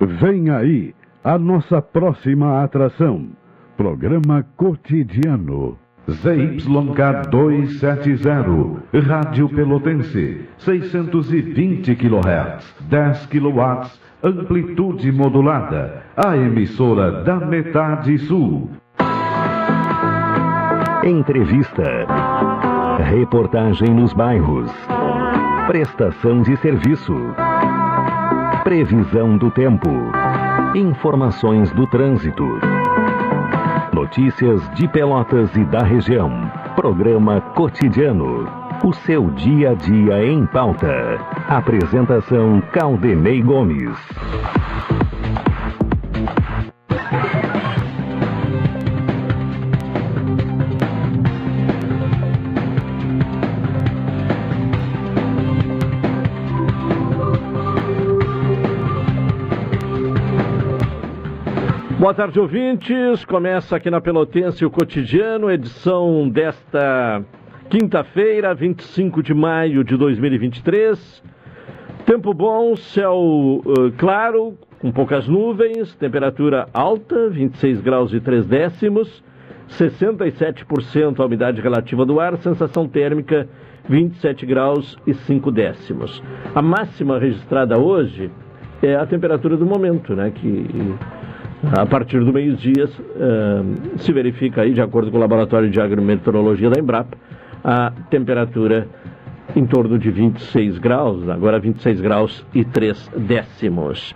Vem aí a nossa próxima atração. Programa Cotidiano. ZYK 270, Rádio Pelotense, 620 kHz, 10 kW, amplitude modulada, a emissora da metade sul. Entrevista. Reportagem nos bairros. Prestação de serviço. Previsão do tempo. Informações do trânsito. Notícias de Pelotas e da região. Programa Cotidiano. O seu dia a dia em pauta. Apresentação Caldenei Gomes. Boa tarde, ouvintes. Começa aqui na Pelotense o Cotidiano, edição desta quinta-feira, 25 de maio de 2023. Tempo bom, céu uh, claro, com poucas nuvens, temperatura alta, 26 graus e 3 décimos, 67% a umidade relativa do ar, sensação térmica 27 graus e 5 décimos. A máxima registrada hoje é a temperatura do momento, né? Que a partir do meio-dia, uh, se verifica aí, de acordo com o Laboratório de Agrometeorologia da Embrapa, a temperatura em torno de 26 graus, agora 26 graus e 3 décimos.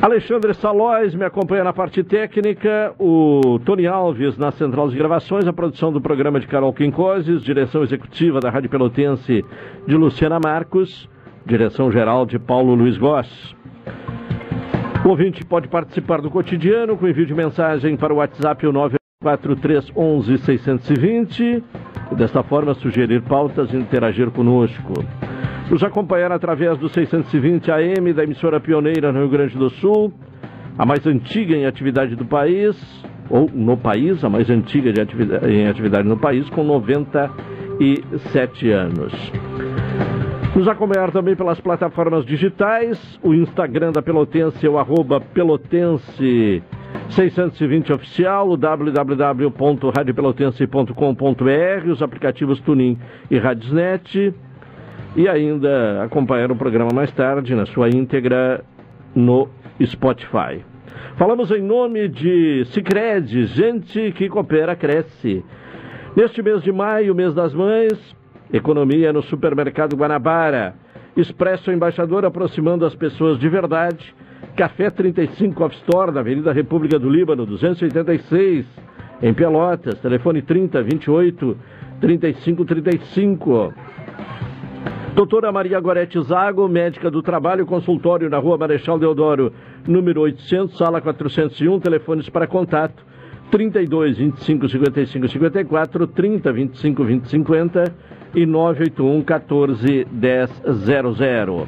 Alexandre Salóis me acompanha na parte técnica, o Tony Alves na central de gravações, a produção do programa de Carol Quincoses, direção executiva da Rádio Pelotense de Luciana Marcos, direção geral de Paulo Luiz Goss. O ouvinte pode participar do cotidiano com envio de mensagem para o WhatsApp 94311 620 e desta forma sugerir pautas e interagir conosco. Nos acompanhar através do 620 AM da emissora pioneira no Rio Grande do Sul, a mais antiga em atividade do país, ou no país, a mais antiga atividade, em atividade no país, com 97 anos. Nos acompanhar também pelas plataformas digitais, o Instagram da Pelotense é o arroba Pelotense 620 oficial, o www.radiopelotense.com.br, os aplicativos Tunin e Radiosnet e ainda acompanhar o programa mais tarde na sua íntegra no Spotify. Falamos em nome de Sicredi, gente que coopera cresce. Neste mês de maio, mês das mães, Economia no Supermercado Guanabara. Expresso Embaixador aproximando as pessoas de verdade. Café 35 Off Store, na Avenida República do Líbano, 286, em Pelotas. Telefone 30 28 35 35. Doutora Maria Gorete Zago, médica do trabalho, consultório na Rua Marechal Deodoro, número 800, sala 401, telefones para contato 32 25 55 54, 30 25 20 50 e 981 14 1000.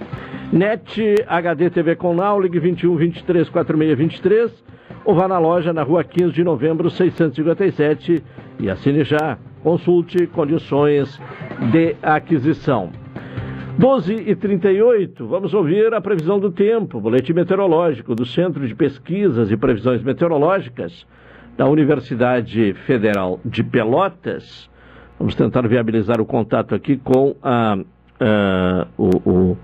NET HD TV com Now, ligue 21 23 46 23 ou vá na loja na rua 15 de novembro 657 e assine já. Consulte condições de aquisição. 12 e 38, vamos ouvir a previsão do tempo, boletim meteorológico do Centro de Pesquisas e Previsões Meteorológicas da Universidade Federal de Pelotas. Vamos tentar viabilizar o contato aqui com a, a, o, o,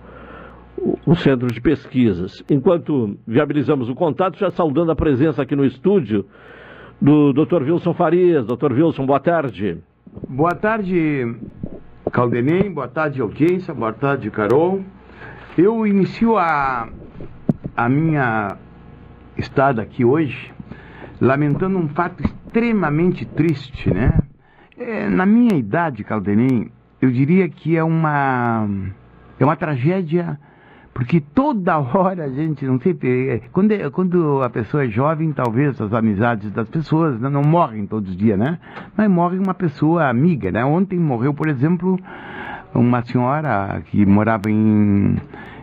o, Centro de Pesquisas. Enquanto viabilizamos o contato, já saudando a presença aqui no estúdio do Dr. Wilson Farias. Dr. Wilson, boa tarde. Boa tarde, Caldenem, boa tarde, audiência, boa tarde, Carol. Eu inicio a, a minha estada aqui hoje lamentando um fato extremamente triste, né? É, na minha idade, Caldenem, eu diria que é uma é uma tragédia porque toda hora a gente não sei é, quando é, quando a pessoa é jovem talvez as amizades das pessoas não, não morrem todos os dias né? Mas morre uma pessoa amiga né? Ontem morreu por exemplo uma senhora que morava em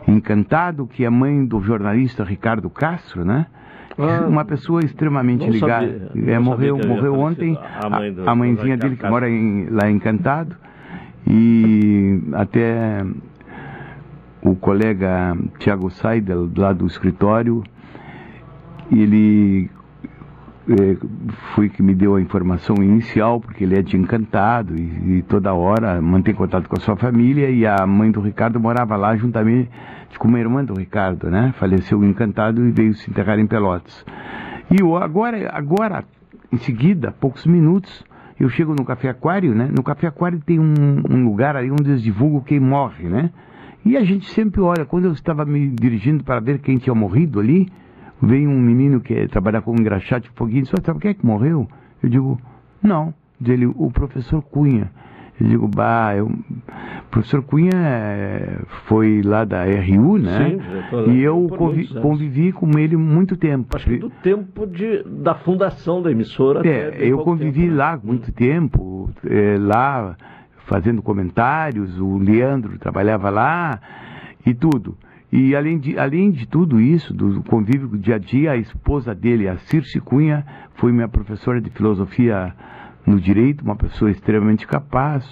Encantado que é mãe do jornalista Ricardo Castro né ah, uma pessoa extremamente ligada. É, morreu morreu ontem a, mãe do, a mãezinha dele que mora em, lá em Encantado. E até o colega Tiago Seidel, lá do escritório, ele é, foi que me deu a informação inicial, porque ele é de Encantado e, e, toda hora mantém contato com a sua família e a mãe do Ricardo morava lá juntamente com uma irmã do Ricardo, né? Faleceu Encantado e veio se enterrar em Pelotas. E eu, agora, agora, em seguida, poucos minutos, eu chego no Café Aquário, né? No Café Aquário tem um, um lugar ali onde eles divulgam quem morre, né? E a gente sempre olha, quando eu estava me dirigindo para ver quem tinha morrido ali, veio um menino que trabalha com engraxate um pouquinho, só sabe quem é que morreu? Eu digo, não. Dele, o professor Cunha. Eu digo, bah, eu... o professor Cunha é, foi lá da RU, né? Sim, e eu convi convivi com ele muito tempo. Acho que do tempo de, da fundação da emissora. É, eu convivi tempo, né? lá muito tempo, é, lá fazendo comentários, o Leandro trabalhava lá e tudo. E além de, além de tudo isso, do convívio do dia a dia, a esposa dele, a Circe Cunha, foi minha professora de filosofia no direito, uma pessoa extremamente capaz.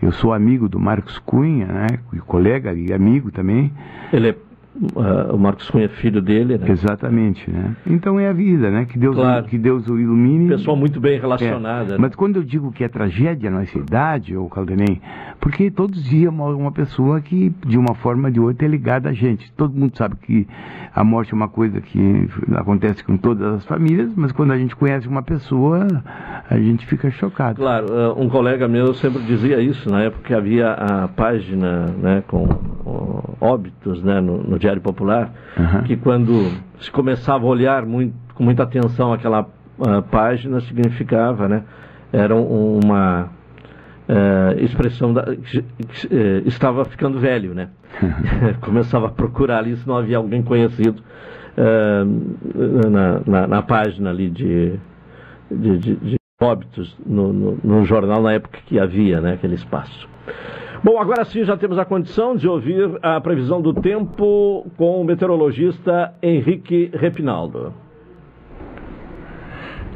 Eu sou amigo do Marcos Cunha, né, colega e amigo também. Ele é Uh, o Marcos Cunha é filho dele, né? Exatamente, né? Então é a vida, né? Que Deus, claro. que Deus o ilumine. Pessoa muito bem relacionada. É. Né? Mas quando eu digo que é tragédia na nossa idade, ou Caldenem, porque todos dias uma, uma pessoa que de uma forma ou de outra é ligada a gente. Todo mundo sabe que a morte é uma coisa que acontece com todas as famílias, mas quando a gente conhece uma pessoa, a gente fica chocado. Claro, uh, um colega meu sempre dizia isso na época que havia a página, né, com, com óbitos, né, no, no Diário Popular, uhum. que quando se começava a olhar muito, com muita atenção aquela uh, página, significava, né? Era uma uh, expressão da, que, que uh, estava ficando velho, né? Começava a procurar ali se não havia alguém conhecido na, na, na, página ali de, de, de, de óbitos no, no, no jornal na época que havia, né? Aquele espaço. Bom, agora sim já temos a condição de ouvir a previsão do tempo com o meteorologista Henrique Repinaldo.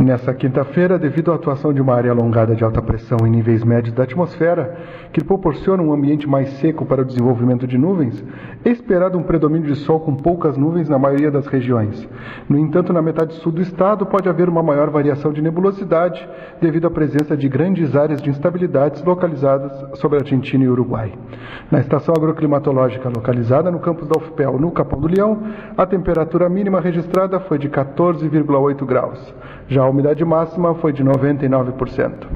Nessa quinta-feira, devido à atuação de uma área alongada de alta pressão em níveis médios da atmosfera, que proporciona um ambiente mais seco para o desenvolvimento de nuvens, é esperado um predomínio de sol com poucas nuvens na maioria das regiões. No entanto, na metade sul do estado pode haver uma maior variação de nebulosidade devido à presença de grandes áreas de instabilidades localizadas sobre a Argentina e Uruguai. Na estação agroclimatológica localizada no campus da UFPEL, no Capão do Leão, a temperatura mínima registrada foi de 14,8 graus. Já a umidade máxima foi de 99%.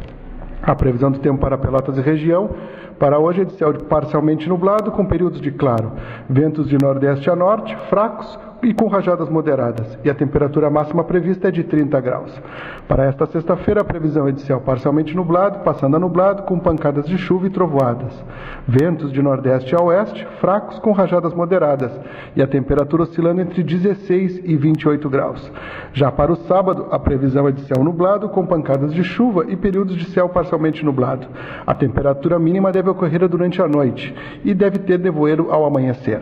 A previsão do tempo para Pelotas e região para hoje é de céu parcialmente nublado com períodos de claro, ventos de nordeste a norte fracos e com rajadas moderadas, e a temperatura máxima prevista é de 30 graus. Para esta sexta-feira, a previsão é de céu parcialmente nublado, passando a nublado, com pancadas de chuva e trovoadas. Ventos de nordeste a oeste, fracos, com rajadas moderadas, e a temperatura oscilando entre 16 e 28 graus. Já para o sábado, a previsão é de céu nublado, com pancadas de chuva e períodos de céu parcialmente nublado. A temperatura mínima deve ocorrer durante a noite e deve ter nevoeiro ao amanhecer.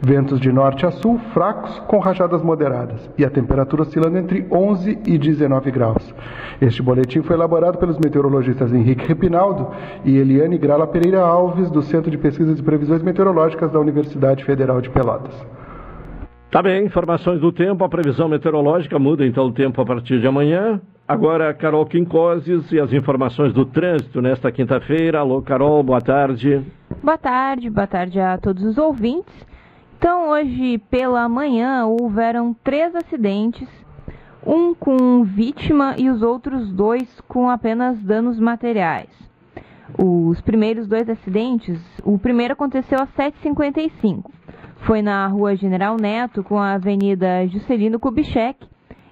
Ventos de norte a sul, fracos, com rajadas moderadas e a temperatura oscilando entre 11 e 19 graus. Este boletim foi elaborado pelos meteorologistas Henrique Repinaldo e Eliane Grala Pereira Alves, do Centro de Pesquisas e Previsões Meteorológicas da Universidade Federal de Pelotas. Tá bem, informações do tempo, a previsão meteorológica muda então o tempo a partir de amanhã. Agora, Carol Quincoses e as informações do trânsito nesta quinta-feira. Alô, Carol, boa tarde. Boa tarde, boa tarde a todos os ouvintes. Então, hoje pela manhã houveram três acidentes, um com vítima e os outros dois com apenas danos materiais. Os primeiros dois acidentes, o primeiro aconteceu às 7h55. Foi na rua General Neto com a Avenida Juscelino Kubitschek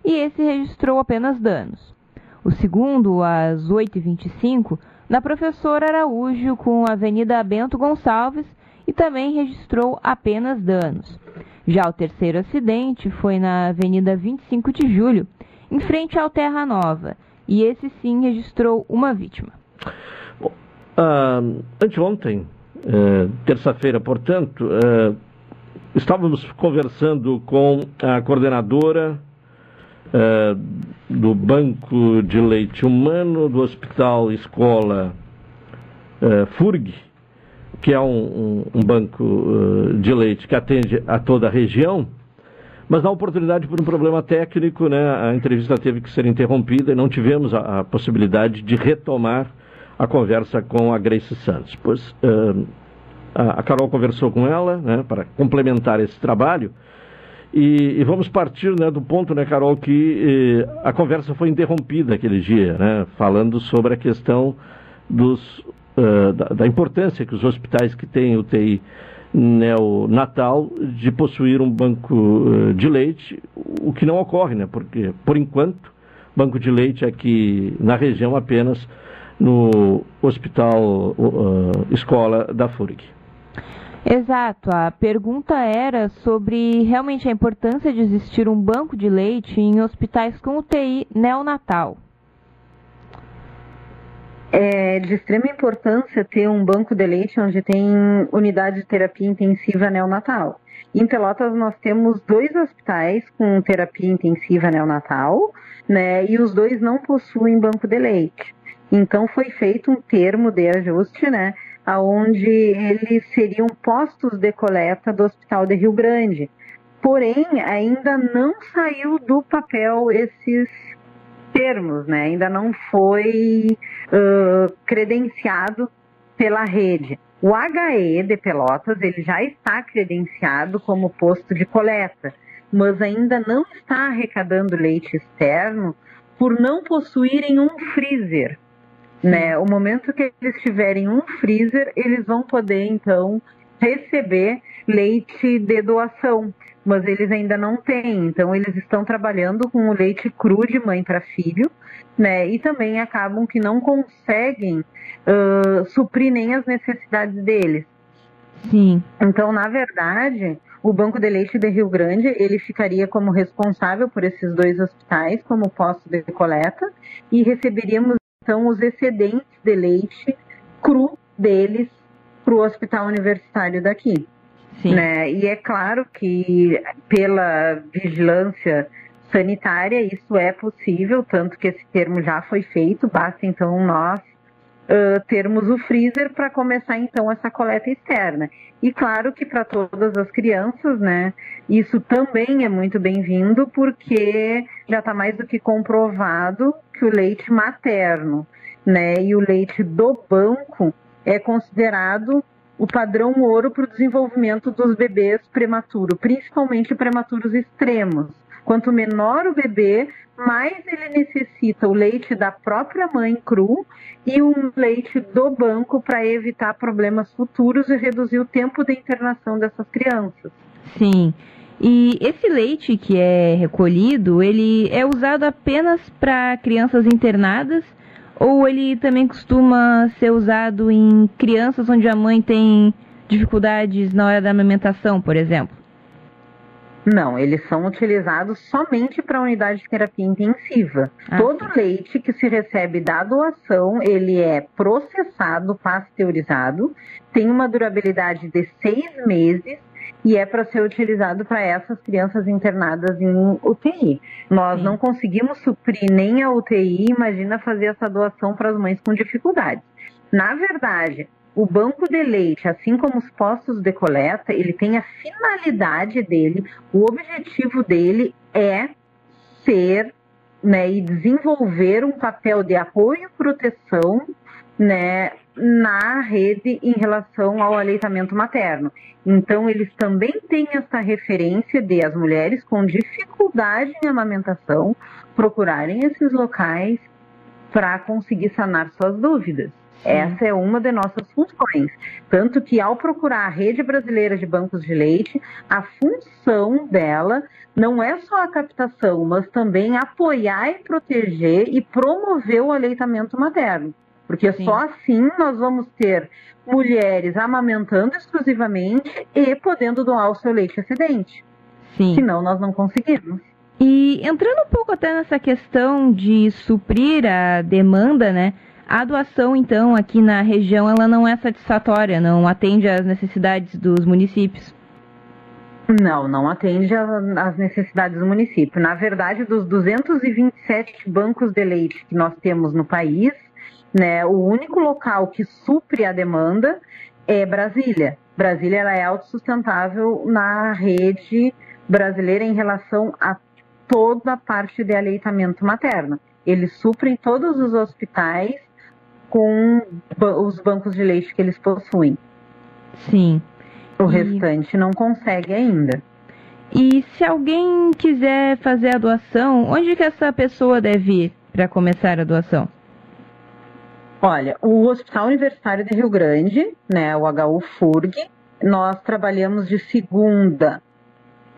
e esse registrou apenas danos. O segundo, às 8h25, na Professora Araújo com a Avenida Bento Gonçalves e também registrou apenas danos. Já o terceiro acidente foi na Avenida 25 de Julho, em frente ao Terra Nova, e esse sim registrou uma vítima. Bom, uh, anteontem, uh, terça-feira, portanto, uh, estávamos conversando com a coordenadora uh, do Banco de Leite Humano do Hospital Escola FURG, que é um, um, um banco uh, de leite que atende a toda a região, mas na oportunidade por um problema técnico, né, a entrevista teve que ser interrompida e não tivemos a, a possibilidade de retomar a conversa com a Grace Santos. Pois uh, a Carol conversou com ela né, para complementar esse trabalho. E, e, vamos partir né, do ponto, né, Carol, que eh, a conversa foi interrompida aquele dia, né, falando sobre a questão dos, uh, da, da, importância que os hospitais que têm UTI neonatal de possuir um banco uh, de leite, o que não ocorre, né, porque, por enquanto, banco de leite aqui na região apenas no Hospital uh, Escola da FURG. Exato. A pergunta era sobre realmente a importância de existir um banco de leite em hospitais com UTI neonatal. É de extrema importância ter um banco de leite onde tem unidade de terapia intensiva neonatal. Em Pelotas nós temos dois hospitais com terapia intensiva neonatal, né? E os dois não possuem banco de leite. Então foi feito um termo de ajuste, né? Onde eles seriam postos de coleta do Hospital de Rio Grande. Porém, ainda não saiu do papel esses termos, né? Ainda não foi uh, credenciado pela rede. O HE de Pelotas ele já está credenciado como posto de coleta, mas ainda não está arrecadando leite externo por não possuírem um freezer. Né? O momento que eles tiverem um freezer, eles vão poder então receber leite de doação, mas eles ainda não têm. Então eles estão trabalhando com o leite cru de mãe para filho, né? E também acabam que não conseguem uh, suprir nem as necessidades deles. Sim. Então, na verdade, o Banco de Leite de Rio Grande ele ficaria como responsável por esses dois hospitais como posto de coleta e receberíamos então os excedentes de leite cru deles para o hospital universitário daqui. Sim. Né? E é claro que pela vigilância sanitária isso é possível, tanto que esse termo já foi feito, basta então nós uh, termos o freezer para começar então essa coleta externa. E claro que para todas as crianças, né, isso também é muito bem-vindo, porque já está mais do que comprovado que o leite materno, né, e o leite do banco é considerado o padrão ouro para o desenvolvimento dos bebês prematuros, principalmente prematuros extremos. Quanto menor o bebê, mais ele necessita o leite da própria mãe cru e um leite do banco para evitar problemas futuros e reduzir o tempo de internação dessas crianças. Sim. E esse leite que é recolhido, ele é usado apenas para crianças internadas ou ele também costuma ser usado em crianças onde a mãe tem dificuldades na hora da amamentação, por exemplo? Não, eles são utilizados somente para a unidade de terapia intensiva. Ah, Todo sim. leite que se recebe da doação, ele é processado, pasteurizado, tem uma durabilidade de seis meses e é para ser utilizado para essas crianças internadas em UTI. Nós sim. não conseguimos suprir nem a UTI, imagina fazer essa doação para as mães com dificuldades. Na verdade, o banco de leite, assim como os postos de coleta, ele tem a finalidade dele, o objetivo dele é ser né, e desenvolver um papel de apoio e proteção né, na rede em relação ao aleitamento materno. Então, eles também têm essa referência de as mulheres com dificuldade em amamentação procurarem esses locais para conseguir sanar suas dúvidas. Essa é uma de nossas funções. Tanto que, ao procurar a rede brasileira de bancos de leite, a função dela não é só a captação, mas também apoiar e proteger e promover o aleitamento materno. Porque Sim. só assim nós vamos ter mulheres amamentando exclusivamente e podendo doar o seu leite excedente. Sim. Senão nós não conseguimos. E entrando um pouco até nessa questão de suprir a demanda, né? A doação, então, aqui na região, ela não é satisfatória, não atende às necessidades dos municípios. Não, não atende às necessidades do município. Na verdade, dos 227 bancos de leite que nós temos no país, né, o único local que supre a demanda é Brasília. Brasília ela é autossustentável na rede brasileira em relação a toda a parte de aleitamento materno. Eles suprem todos os hospitais com os bancos de leite que eles possuem. Sim. O e... restante não consegue ainda. E se alguém quiser fazer a doação, onde que essa pessoa deve ir para começar a doação? Olha, o Hospital Universitário de Rio Grande, né, o HU FURG, nós trabalhamos de segunda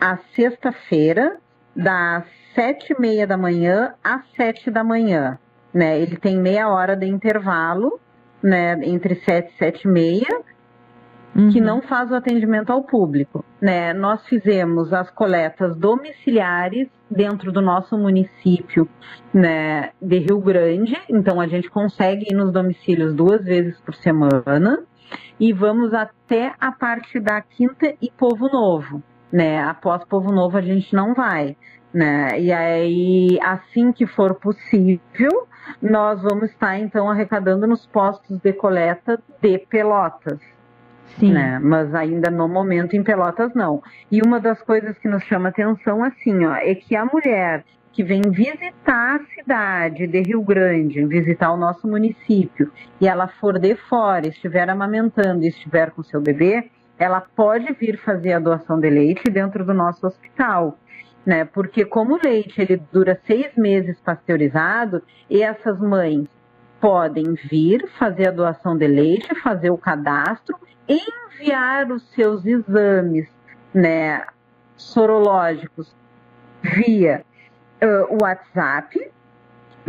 a sexta-feira, das sete e meia da manhã às sete da manhã. Né? Ele tem meia hora de intervalo, né, entre sete e sete e meia, uhum. que não faz o atendimento ao público. Né? Nós fizemos as coletas domiciliares dentro do nosso município né, de Rio Grande, então a gente consegue ir nos domicílios duas vezes por semana e vamos até a parte da Quinta e Povo Novo. Né? Após Povo Novo a gente não vai. Né? E aí, assim que for possível, nós vamos estar então arrecadando nos postos de coleta de Pelotas. Sim. Né? Mas ainda no momento em Pelotas não. E uma das coisas que nos chama atenção assim, ó, é que a mulher que vem visitar a cidade de Rio Grande, visitar o nosso município, e ela for de fora, estiver amamentando e estiver com seu bebê, ela pode vir fazer a doação de leite dentro do nosso hospital. Né? Porque como o leite ele dura seis meses pasteurizado, e essas mães podem vir fazer a doação de leite, fazer o cadastro enviar os seus exames né, sorológicos via uh, WhatsApp,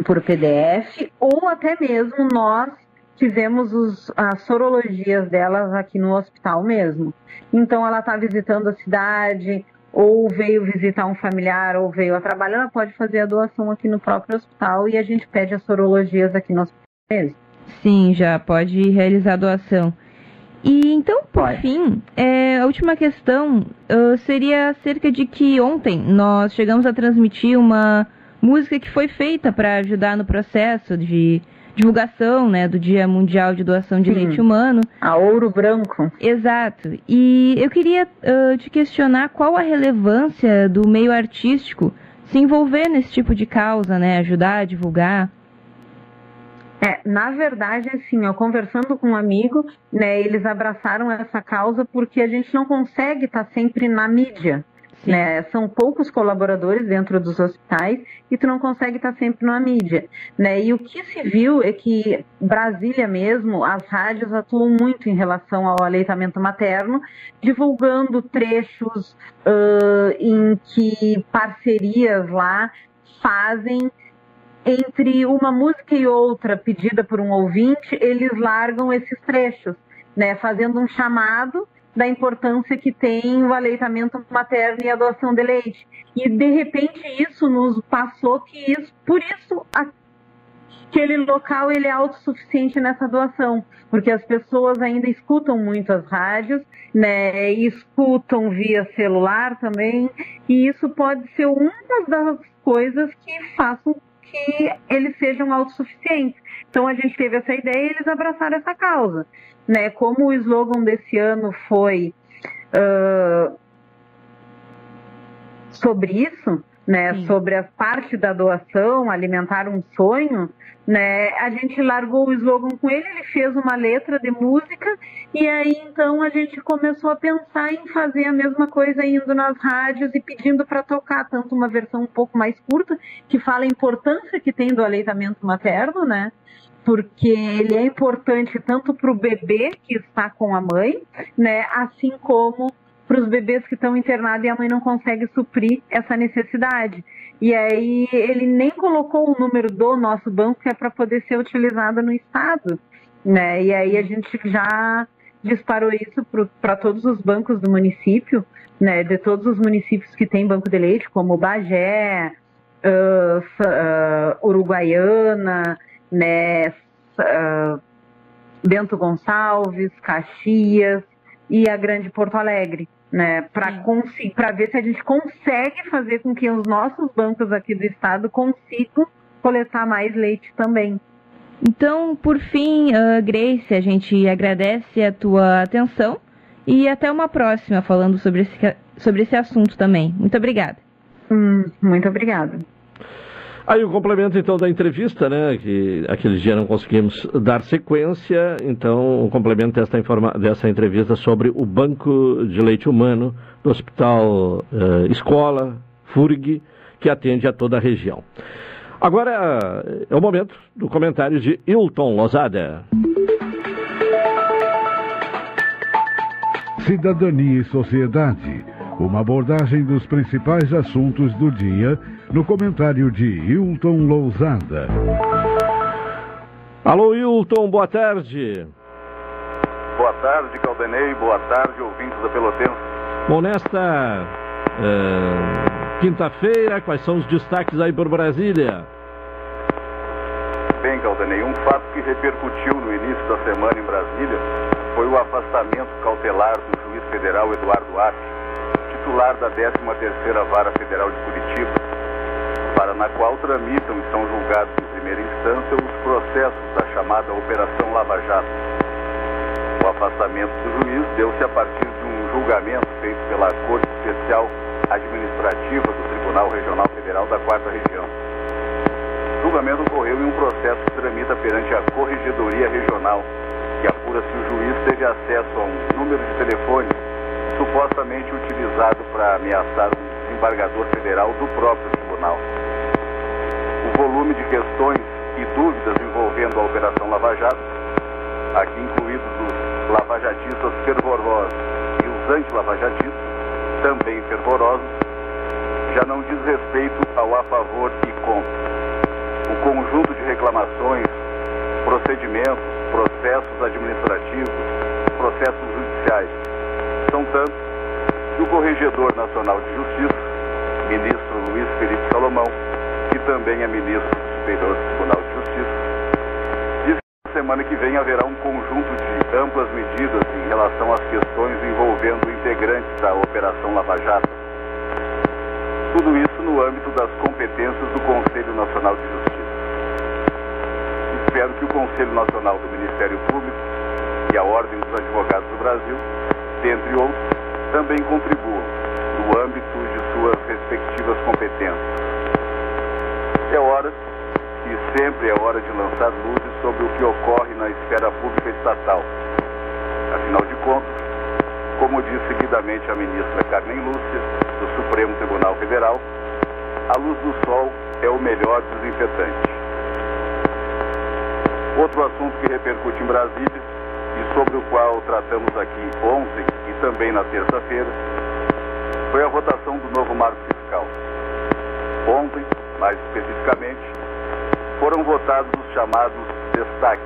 por PDF, ou até mesmo nós fizemos os, as sorologias delas aqui no hospital mesmo. Então ela está visitando a cidade, ou veio visitar um familiar, ou veio a trabalho, ela pode fazer a doação aqui no próprio hospital e a gente pede as sorologias aqui no hospital mesmo. Sim, já pode realizar a doação. E então, por fim, é, a última questão uh, seria acerca de que ontem nós chegamos a transmitir uma música que foi feita para ajudar no processo de divulgação né, do Dia Mundial de Doação de Sim. Leite Humano. A Ouro Branco. Exato. E eu queria uh, te questionar qual a relevância do meio artístico se envolver nesse tipo de causa, né? Ajudar a divulgar. É, na verdade, assim, ó, conversando com um amigo, né, eles abraçaram essa causa porque a gente não consegue estar tá sempre na mídia. Né? São poucos colaboradores dentro dos hospitais e tu não consegue estar tá sempre na mídia. Né? E o que se viu é que Brasília mesmo, as rádios atuam muito em relação ao aleitamento materno, divulgando trechos uh, em que parcerias lá fazem entre uma música e outra pedida por um ouvinte, eles largam esses trechos, né, fazendo um chamado da importância que tem o aleitamento materno e a doação de leite. E de repente isso nos passou que isso, por isso aquele local ele é autossuficiente nessa doação, porque as pessoas ainda escutam muito as rádios, né, escutam via celular também, e isso pode ser uma das coisas que façam que eles sejam autossuficientes. Então a gente teve essa ideia e eles abraçaram essa causa. Né? Como o slogan desse ano foi uh, sobre isso, né? sobre a parte da doação, alimentar um sonho, né? A gente largou o slogan com ele, ele fez uma letra de música e aí então a gente começou a pensar em fazer a mesma coisa indo nas rádios e pedindo para tocar tanto uma versão um pouco mais curta que fala a importância que tem do aleitamento materno, né? Porque ele é importante tanto para o bebê que está com a mãe, né? Assim como para os bebês que estão internados e a mãe não consegue suprir essa necessidade. E aí ele nem colocou o número do nosso banco que é para poder ser utilizado no estado, né? E aí a gente já disparou isso para todos os bancos do município, né? De todos os municípios que têm banco de leite, como Bagé, uh, uh, Uruguaiana, né? Uh, Bento Gonçalves, Caxias e a Grande Porto Alegre né, para ver se a gente consegue fazer com que os nossos bancos aqui do estado consigam coletar mais leite também. Então, por fim, uh, Grace, a gente agradece a tua atenção e até uma próxima falando sobre esse, sobre esse assunto também. Muito obrigada. Hum, muito obrigada. Aí o complemento então da entrevista, né? Que aquele dia não conseguimos dar sequência, então o complemento dessa, informa dessa entrevista sobre o banco de leite humano do Hospital uh, Escola FURG, que atende a toda a região. Agora é o momento do comentário de Hilton Lozada. Cidadania e Sociedade. Uma abordagem dos principais assuntos do dia no comentário de Hilton Lousada. Alô, Hilton, boa tarde. Boa tarde, Caldenei. Boa tarde, ouvintes da Pelotense. Bom, nesta uh, quinta-feira, quais são os destaques aí por Brasília? Bem, Caldenei, um fato que repercutiu no início da semana em Brasília foi o afastamento cautelar do juiz federal Eduardo Arte, titular da 13ª Vara Federal de Curitiba, para na qual tramitam e são julgados em primeira instância os processos da chamada Operação Lava Jato. O afastamento do juiz deu-se a partir de um julgamento feito pela Corte Especial Administrativa do Tribunal Regional Federal da Quarta Região. O julgamento ocorreu em um processo que tramita perante a Corregedoria Regional que apura se o juiz teve acesso a um número de telefone supostamente utilizado para ameaçar um desembargador federal do próprio tribunal. O volume de questões e dúvidas envolvendo a Operação Lava Jato, aqui incluídos os lavajatistas fervorosos e os anti-lavajatistas, também fervorosos, já não diz respeito ao a favor e contra. O conjunto de reclamações, procedimentos, processos administrativos, processos judiciais. São tantos que o Corregedor Nacional de Justiça, ministro Luiz Felipe Salomão, que também é ministro do Superior Tribunal de Justiça, diz que na semana que vem haverá um conjunto de amplas medidas em relação às questões envolvendo integrantes da Operação Lava Jato. Tudo isso no âmbito das competências do Conselho Nacional de Justiça espero que o Conselho Nacional do Ministério Público e a Ordem dos Advogados do Brasil, dentre outros, também contribuam no âmbito de suas respectivas competências. É hora, e sempre é hora de lançar luzes sobre o que ocorre na esfera pública estatal. Afinal de contas, como diz seguidamente a ministra Carmen Lúcia, do Supremo Tribunal Federal, a luz do sol é o melhor desinfetante. Outro assunto que repercute em Brasília e sobre o qual tratamos aqui ontem e também na terça-feira foi a votação do novo marco fiscal. Ontem, mais especificamente, foram votados os chamados destaques.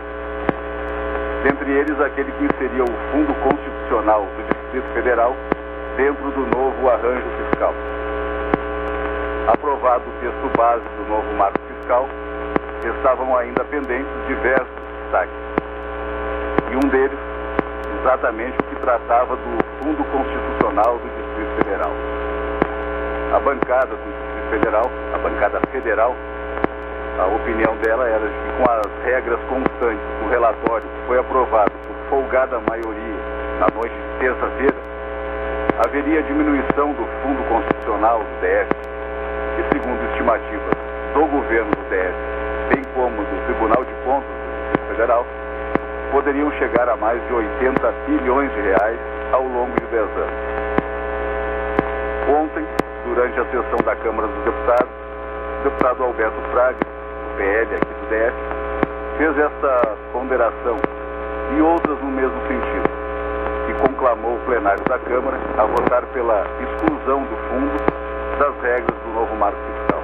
Dentre eles, aquele que inseria o Fundo Constitucional do Distrito Federal dentro do novo arranjo fiscal. Aprovado o texto base do novo marco fiscal, estavam ainda pendentes diversos destaques. E um deles, exatamente o que tratava do Fundo Constitucional do Distrito Federal. A bancada do Federal, a bancada federal, a opinião dela era de que com as regras constantes do relatório que foi aprovado por folgada maioria na noite de terça-feira, haveria diminuição do Fundo Constitucional do DF, que segundo estimativas do governo do DF bem como do Tribunal de Contas do Distrito Federal, poderiam chegar a mais de 80 bilhões de reais ao longo de 10 anos. Ontem, durante a sessão da Câmara dos Deputados, o deputado Alberto Fraga, do PL aqui do DF, fez esta ponderação e outras no mesmo sentido, e conclamou o plenário da Câmara a votar pela exclusão do fundo das regras do novo marco fiscal.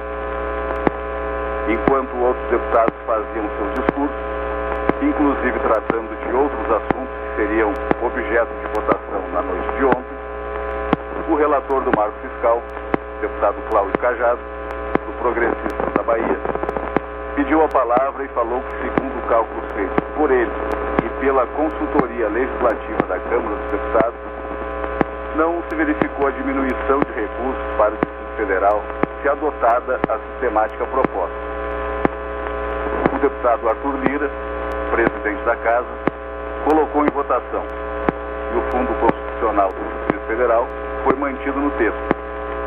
Enquanto outros deputados faziam seus discursos, inclusive tratando de outros assuntos que seriam objeto de votação na noite de ontem, o relator do marco fiscal, deputado Cláudio Cajado, do Progressistas da Bahia, pediu a palavra e falou que, segundo cálculos feitos por ele e pela consultoria legislativa da Câmara dos Deputados, não se verificou a diminuição de recursos para o Distrito Federal se adotada a sistemática proposta. o deputado Arthur Lira, presidente da Casa, colocou em votação e o Fundo Constitucional do Distrito Federal foi mantido no texto,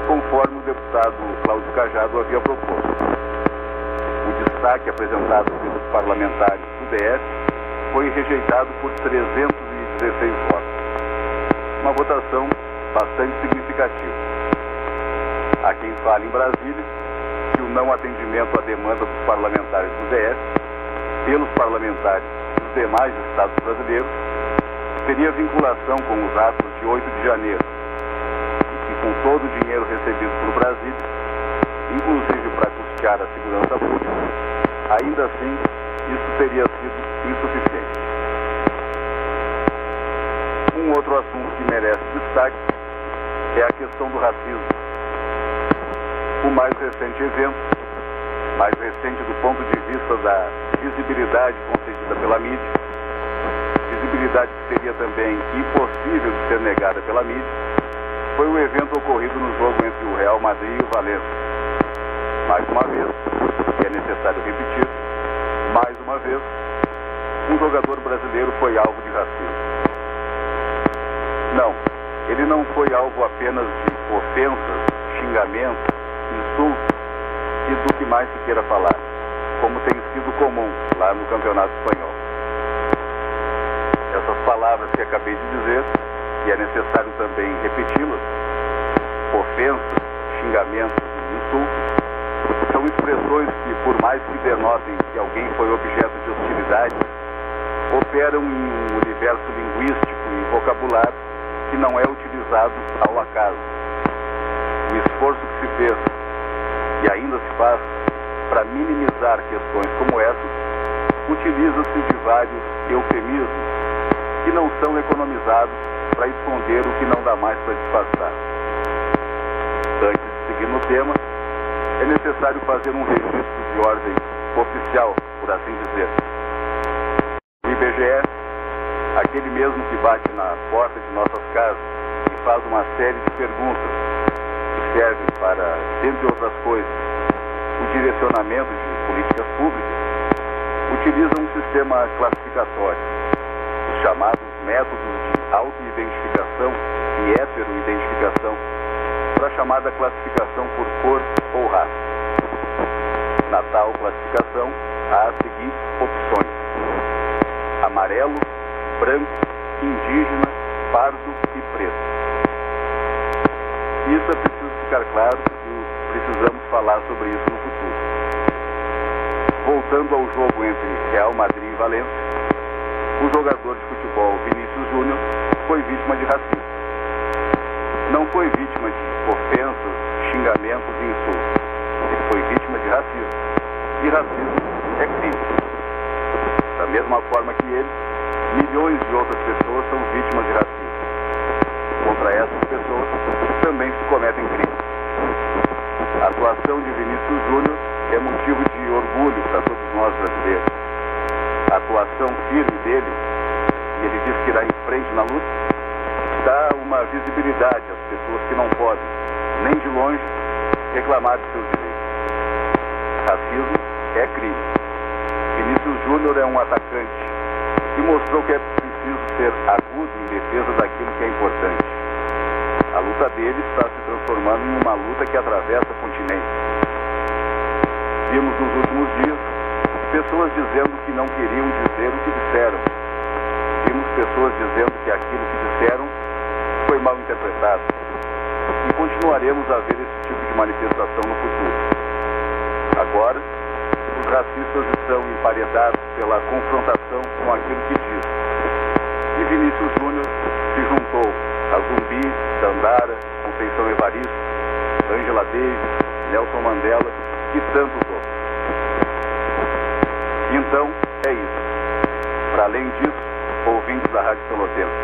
conforme o deputado Cláudio Cajado havia proposto. O destaque apresentado pelos parlamentares do DF foi rejeitado por 316 votos. Uma votação bastante significativa. Há quem fale em Brasília que o não atendimento à demanda dos parlamentares do DF, pelos parlamentares dos demais estados brasileiros, teria vinculação com os atos de 8 de janeiro com todo o dinheiro recebido pelo Brasil, inclusive para custear a segurança pública, ainda assim isso teria sido insuficiente. Um outro assunto que merece destaque é a questão do racismo. O mais recente evento, mais recente do ponto de vista da visibilidade concedida pela mídia, visibilidade que seria também impossível de ser negada pela mídia, foi o evento ocorrido no jogo entre o Real Madrid e o Valencia. Mais uma vez, e é necessário repetir, mais uma vez, um jogador brasileiro foi alvo de racismo. Não, ele não foi alvo apenas de ofensas, xingamentos, insultos e do que mais se queira falar, como tem sido comum lá no Campeonato Espanhol. Essas palavras que acabei de dizer, e é necessário também repeti-las, ofensas, xingamentos insultos, são expressões que, por mais que denotem que alguém foi objeto de hostilidade, operam em um universo linguístico e vocabulário que não é utilizado ao acaso. O esforço que se fez e ainda se faz para minimizar questões como essas, utiliza-se de vários eufemismos que não são economizados para esconder o que não dá mais para disfarçar. Antes de seguir no tema, é necessário fazer um registro de ordem oficial, por assim dizer. O IBGE aquele mesmo que bate na porta de nossas casas e faz uma série de perguntas que servem para, dentre outras coisas, o direcionamento de políticas públicas, utiliza um sistema classificatório, os chamados métodos de auto-identificação e heteroidentificação, para a chamada classificação por cor ou raça. Na tal classificação, há as seguintes opções: amarelo, branco, indígena, pardo e preto. Isso é preciso ficar claro e precisamos falar sobre isso no futuro. Voltando ao jogo entre Real Madrid e Valência, o jogador de futebol Vinícius Júnior foi vítima de racismo. Não foi vítima de ofensas, xingamentos e insultos. Ele foi vítima de racismo. E racismo é crime. Da mesma forma que ele, milhões de outras pessoas são vítimas de racismo. Contra essas pessoas também se cometem crimes. A atuação de Vinícius Júnior é motivo de orgulho para todos nós brasileiros. A atuação firme dele, ele diz que irá em frente na luta, dá uma visibilidade às pessoas que não podem, nem de longe, reclamar de seus direitos. Racismo é crime. Vinícius Júnior é um atacante e mostrou que é preciso ser agudo em defesa daquilo que é importante. A luta dele está se transformando em uma luta que atravessa continentes. Vimos nos últimos dias pessoas dizendo que não queriam dizer o que disseram. Vimos pessoas dizendo que aquilo que disseram foi mal interpretado. E continuaremos a ver esse tipo de manifestação no futuro. Agora, os racistas estão emparedados pela confrontação com aquilo que diz. E Vinícius Júnior se juntou a Zumbi, Dandara, Conceição Evaristo, Angela Davis, Nelson Mandela e tantos outros. Então, é isso. Para além disso, ouvintes da Rádio Pelotense,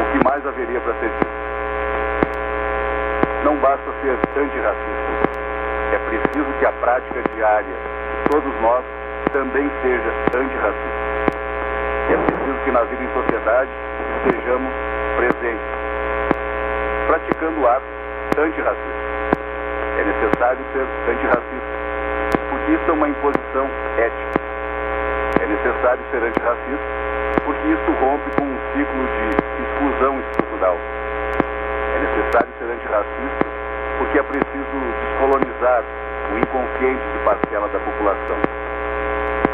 o que mais haveria para ser dito? Não basta ser antirracista. É preciso que a prática diária de todos nós também seja antirracista. É preciso que na vida em sociedade estejamos presentes, praticando atos antirracistas. É necessário ser antirracista, porque isso é uma imposição ética. necessário ser antirracista, porque isso rompe com um ciclo de exclusão estrutural. É necessário ser antirracista porque é preciso descolonizar o inconsciente de parcela da população.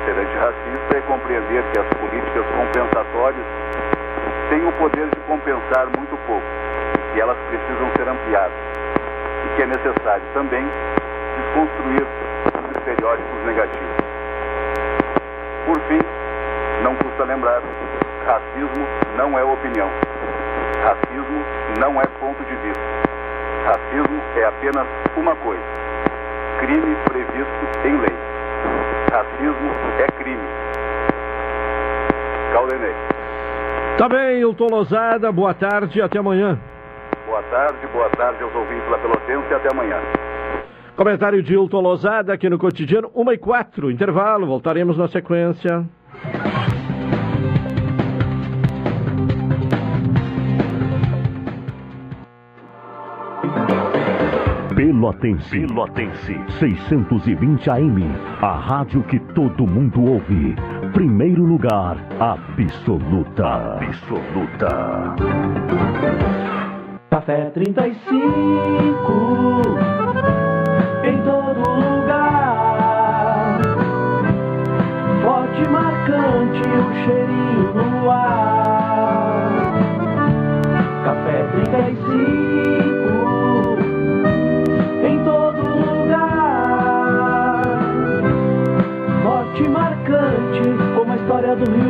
Ser antirracista é compreender que as políticas compensatórias têm o poder de compensar muito pouco que elas precisam ser ampliadas. E que é necessário também desconstruir os estereótipos negativos. Por fim, não custa lembrar, racismo não é opinião. Racismo não é ponto de vista. Racismo é apenas uma coisa: crime previsto em lei. Racismo é crime. Caldenei. Tá bem, Hilton Lozada, boa tarde até amanhã. Boa tarde, boa tarde aos ouvintes da Pelotense e até amanhã. Comentário de Hilton Lozada aqui no cotidiano, 1 e 4, intervalo, voltaremos na sequência. Pelotense. Pelotense. 620 AM. A rádio que todo mundo ouve. Primeiro lugar, absoluta. Absoluta. Café 35. Em todo lugar. Forte, marcante, o cheirinho no ar. Como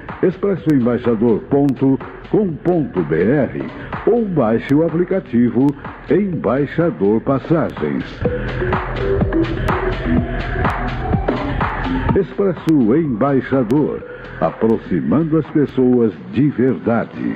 www.expressoembaixador.com.br ou baixe o aplicativo Embaixador Passagens. Expresso Embaixador, aproximando as pessoas de verdade.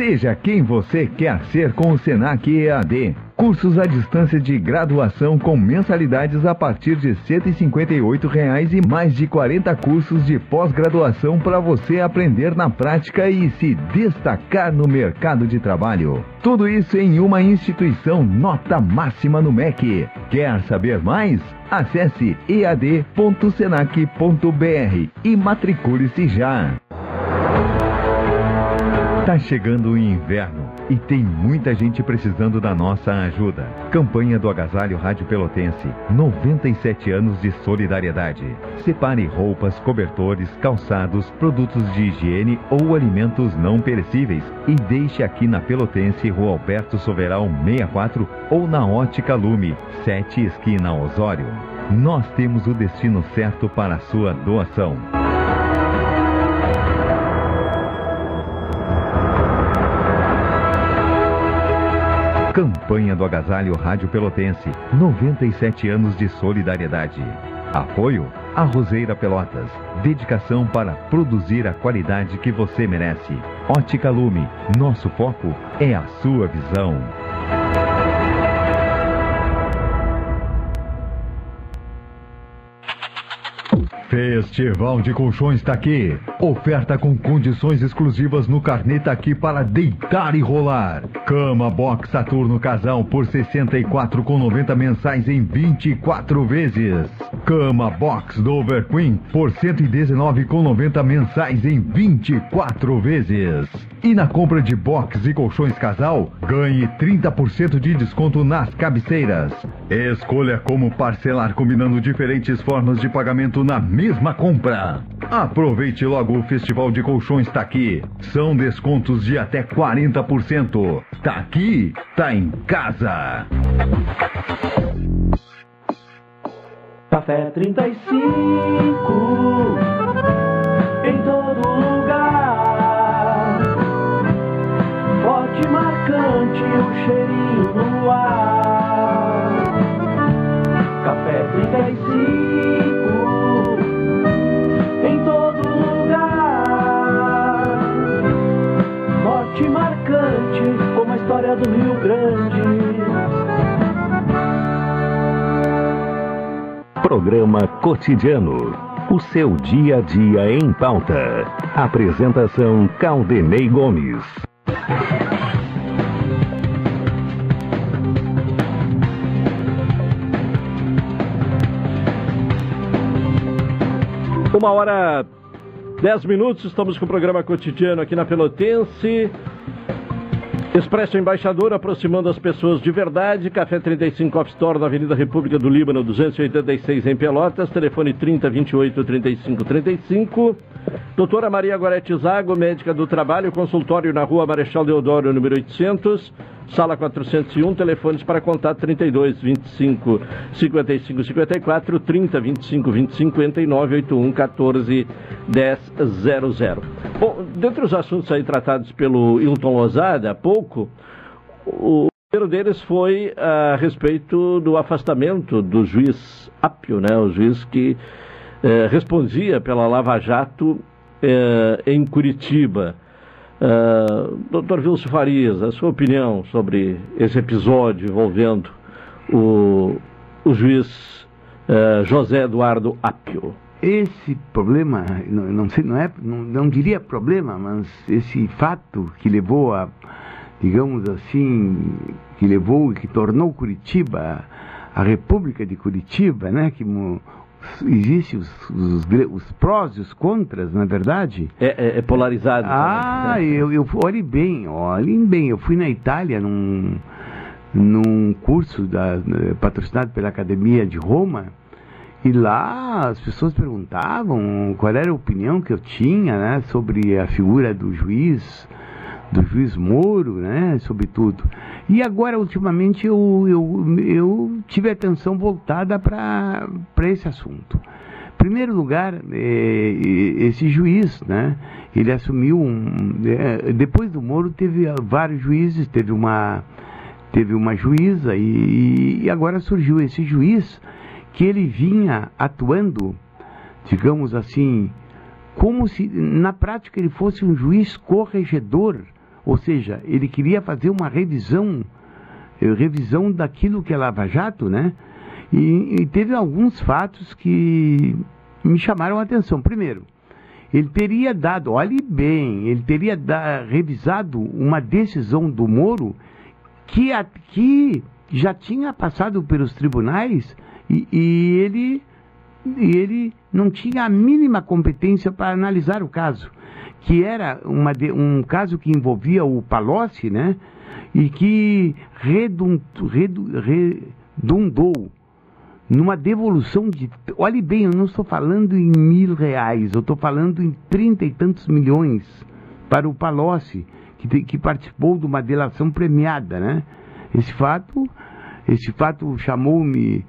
Seja quem você quer ser com o Senac EAD. Cursos à distância de graduação com mensalidades a partir de 158 reais e mais de 40 cursos de pós-graduação para você aprender na prática e se destacar no mercado de trabalho. Tudo isso em uma instituição nota máxima no MEC. Quer saber mais? Acesse ead.senac.br e matricule-se já. Tá chegando o inverno e tem muita gente precisando da nossa ajuda. Campanha do Agasalho Rádio Pelotense. 97 anos de solidariedade. Separe roupas, cobertores, calçados, produtos de higiene ou alimentos não perecíveis e deixe aqui na Pelotense, Rua Alberto Soveral 64 ou na Ótica Lume, 7 esquina Osório. Nós temos o destino certo para a sua doação. Campanha do Agasalho Rádio Pelotense. 97 anos de solidariedade. Apoio Arrozeira Pelotas. Dedicação para produzir a qualidade que você merece. Ótica Lume. Nosso foco é a sua visão. Festival de Colchões tá aqui. Oferta com condições exclusivas no carnê tá aqui para deitar e rolar. Cama Box Saturno Casal por 64,90 mensais em 24 vezes. Cama Box Dover Queen por 119,90 mensais em 24 vezes. E na compra de box e colchões casal, ganhe 30% de desconto nas cabeceiras. Escolha como parcelar combinando diferentes formas de pagamento na mesma compra. Aproveite logo o Festival de Colchões tá aqui. São descontos de até 40%. Tá aqui, tá em casa. Café 35 Forte, marcante, o cheirinho no ar. Café 35 em todo lugar. Forte, marcante, como a história do Rio Grande. Programa Cotidiano. O seu dia a dia em pauta. Apresentação Caldenei Gomes. Uma hora, dez minutos, estamos com o programa cotidiano aqui na Pelotense. Expresso Embaixador, aproximando as pessoas de verdade. Café 35 Off Store, na Avenida República do Líbano, 286 em Pelotas. Telefone 30 28 35 35. Doutora Maria Gorete Zago, médica do trabalho, consultório na rua Marechal Deodoro, número 800. Sala 401, telefones para contato 32 25 55 54, 30 25 20 59, 81 14 10 00. Bom, dentre os assuntos aí tratados pelo Hilton Lozada há pouco, o primeiro deles foi a respeito do afastamento do juiz Apio, né, o juiz que eh, respondia pela Lava Jato eh, em Curitiba. Uh, doutor Wilson Farias, a sua opinião sobre esse episódio envolvendo o, o juiz uh, José Eduardo Apio? Esse problema, não, não sei, não é, não, não diria problema, mas esse fato que levou a, digamos assim, que levou, que tornou Curitiba a República de Curitiba, né, que Existem os, os, os, prós e os contras, na é verdade? É, é, é polarizado. Ah, também. eu, eu olhe bem, olhem bem. Eu fui na Itália num, num curso da, patrocinado pela Academia de Roma e lá as pessoas perguntavam qual era a opinião que eu tinha né, sobre a figura do juiz do juiz Moro, né, sobretudo. E agora, ultimamente, eu, eu, eu tive atenção voltada para esse assunto. Em primeiro lugar, é, esse juiz, né, ele assumiu um... É, depois do Moro teve vários juízes, teve uma, teve uma juíza e, e agora surgiu esse juiz que ele vinha atuando, digamos assim, como se na prática ele fosse um juiz corregedor ou seja, ele queria fazer uma revisão, eh, revisão daquilo que é Lava Jato, né? E, e teve alguns fatos que me chamaram a atenção. Primeiro, ele teria dado, olhe bem, ele teria da, revisado uma decisão do Moro que, a, que já tinha passado pelos tribunais e, e, ele, e ele não tinha a mínima competência para analisar o caso que era uma, um caso que envolvia o Palocci, né? E que redund, redundou numa devolução de. Olhe bem, eu não estou falando em mil reais, eu estou falando em trinta e tantos milhões para o Palocci, que, que participou de uma delação premiada, né? Esse fato, esse fato chamou-me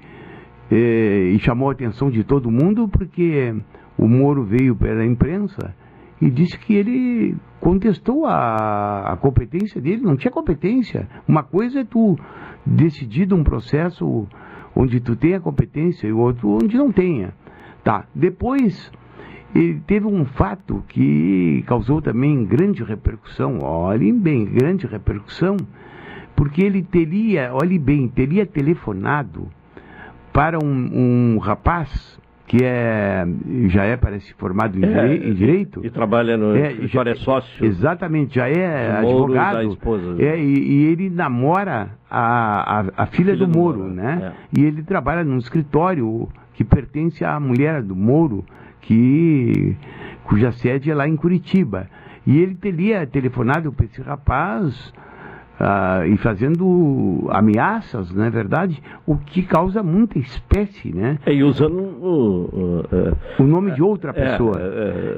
eh, e chamou a atenção de todo mundo porque o Moro veio pela imprensa e disse que ele contestou a, a competência dele, não tinha competência. Uma coisa é tu decidir um processo onde tu tenha competência e outro onde não tenha. Tá. Depois, ele teve um fato que causou também grande repercussão. Olhem bem, grande repercussão, porque ele teria, olhe bem, teria telefonado para um, um rapaz que é, já é, parece, formado em, É, direi- em direito. E trabalha no É, escritório, é sócio. Exatamente, já é do Moro advogado. esposa. É, e, e ele namora a, a, a filha, do, Moro, né? E ele trabalha num escritório que pertence à mulher do Moro, que, cuja sede é lá em Curitiba. E ele teria telefonado para esse rapaz ah, e fazendo ameaças, não é verdade? O que causa muita espécie, né? É, e usando o, o, é, o nome de outra é, pessoa.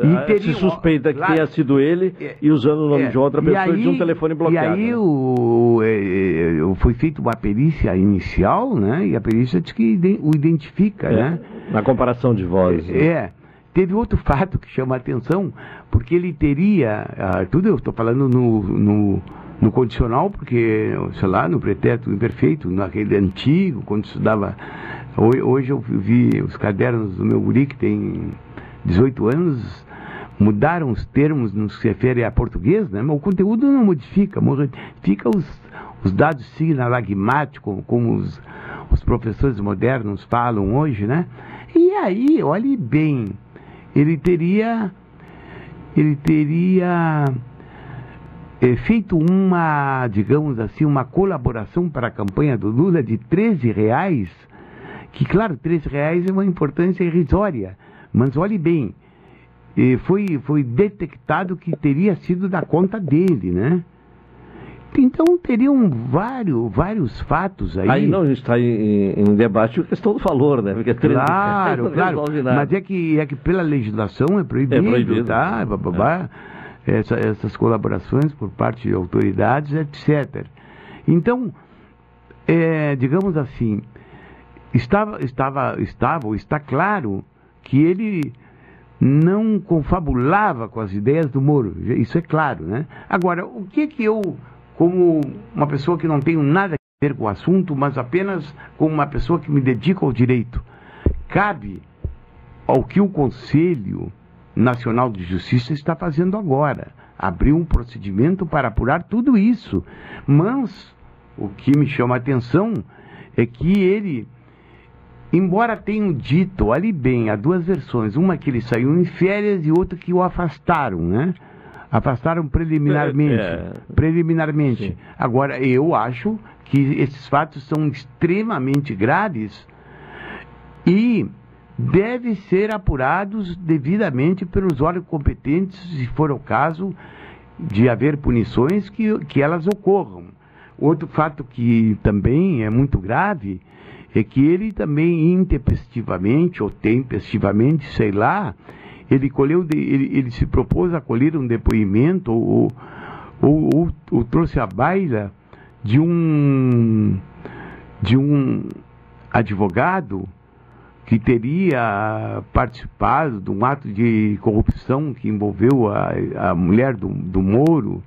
E é, teria se suspeita que claro. tenha sido ele e usando o nome de outra pessoa e de um aí- telefone bloqueado. E aí o, foi feita uma perícia inicial, né? E a perícia diz que o identifica, né? Na comparação de vozes. né? É. Teve outro fato que chama a atenção, porque ele teria, ah, tudo eu estou falando no, no, no condicional, porque, sei lá, no pretérito imperfeito, naquele antigo, quando estudava. Hoje, eu vi os cadernos do meu guri, que tem 18 anos, mudaram os termos no que se refere a português, né? Mas o conteúdo não modifica, modifica os, os dados sinalagmáticos, como os, os professores modernos falam hoje, né? E aí, olhe bem, ele teria, ele teria eh, feito uma, digamos assim, uma colaboração para a campanha do Lula de 13 reais, que claro, 13 reais é uma importância irrisória, mas olhe bem, foi, foi detectado que teria sido da conta dele, né? Então teriam vários, vários fatos aí. Aí não está em, em debate a questão do valor, né? Porque 13 reais Claro, claro. Mas é que, é que pela legislação é proibido, É proibido. tá? Bababá, essa- essas colaborações por parte de autoridades, etc. Então, é, digamos assim, estava, estava, estava, está claro que ele não confabulava com as ideias do Moro. Isso é claro, né? Agora, o que que eu, como uma pessoa que não tenho nada a ver com o assunto, mas apenas como uma pessoa que me dedica ao direito, cabe ao que o Conselho Nacional de Justiça está fazendo agora. Abriu um procedimento para apurar tudo isso. Mas o que me chama a atenção é que ele, embora tenham dito, olhe bem, há duas versões, uma que ele saiu em férias e outra que o afastaram, né? Afastaram preliminarmente. É, Preliminarmente. Agora, eu acho que esses fatos são extremamente graves e devem ser apurados devidamente pelos órgãos competentes, se for o caso de haver punições, que, que elas ocorram. Outro fato que também é muito grave é que ele também intempestivamente ou tempestivamente, sei lá, ele colheu, ele, ele se propôs a colher um depoimento ou, ou, ou, ou trouxe a baila de um de um advogado que teria participado de um ato de corrupção que envolveu a, a mulher do, do Moro,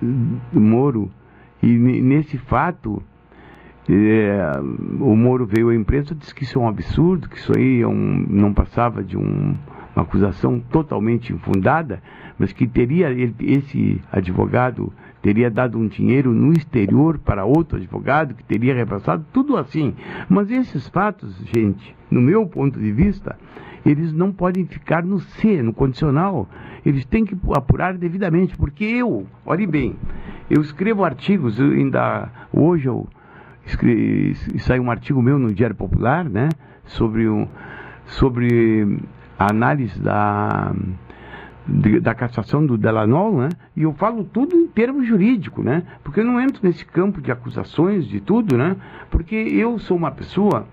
do Moro, e ne- nesse fato é, o Moro veio à imprensa disse que isso é um absurdo, que isso aí é um- não passava de um- uma acusação totalmente infundada, mas que teria ele- esse advogado teria dado um dinheiro no exterior para outro advogado que teria repassado, tudo assim. Mas esses fatos, gente, no meu ponto de vista, eles não podem ficar no C, no condicional. Eles têm que apurar devidamente, porque eu, olhe bem, eu escrevo artigos, eu ainda hoje eu escre- saiu um artigo meu no Diário Popular, né, sobre o, sobre a análise da de- da cassação do Delanol, né? E eu falo tudo em termos jurídicos, né? Porque eu não entro nesse campo de acusações de tudo, né? Porque eu sou uma pessoa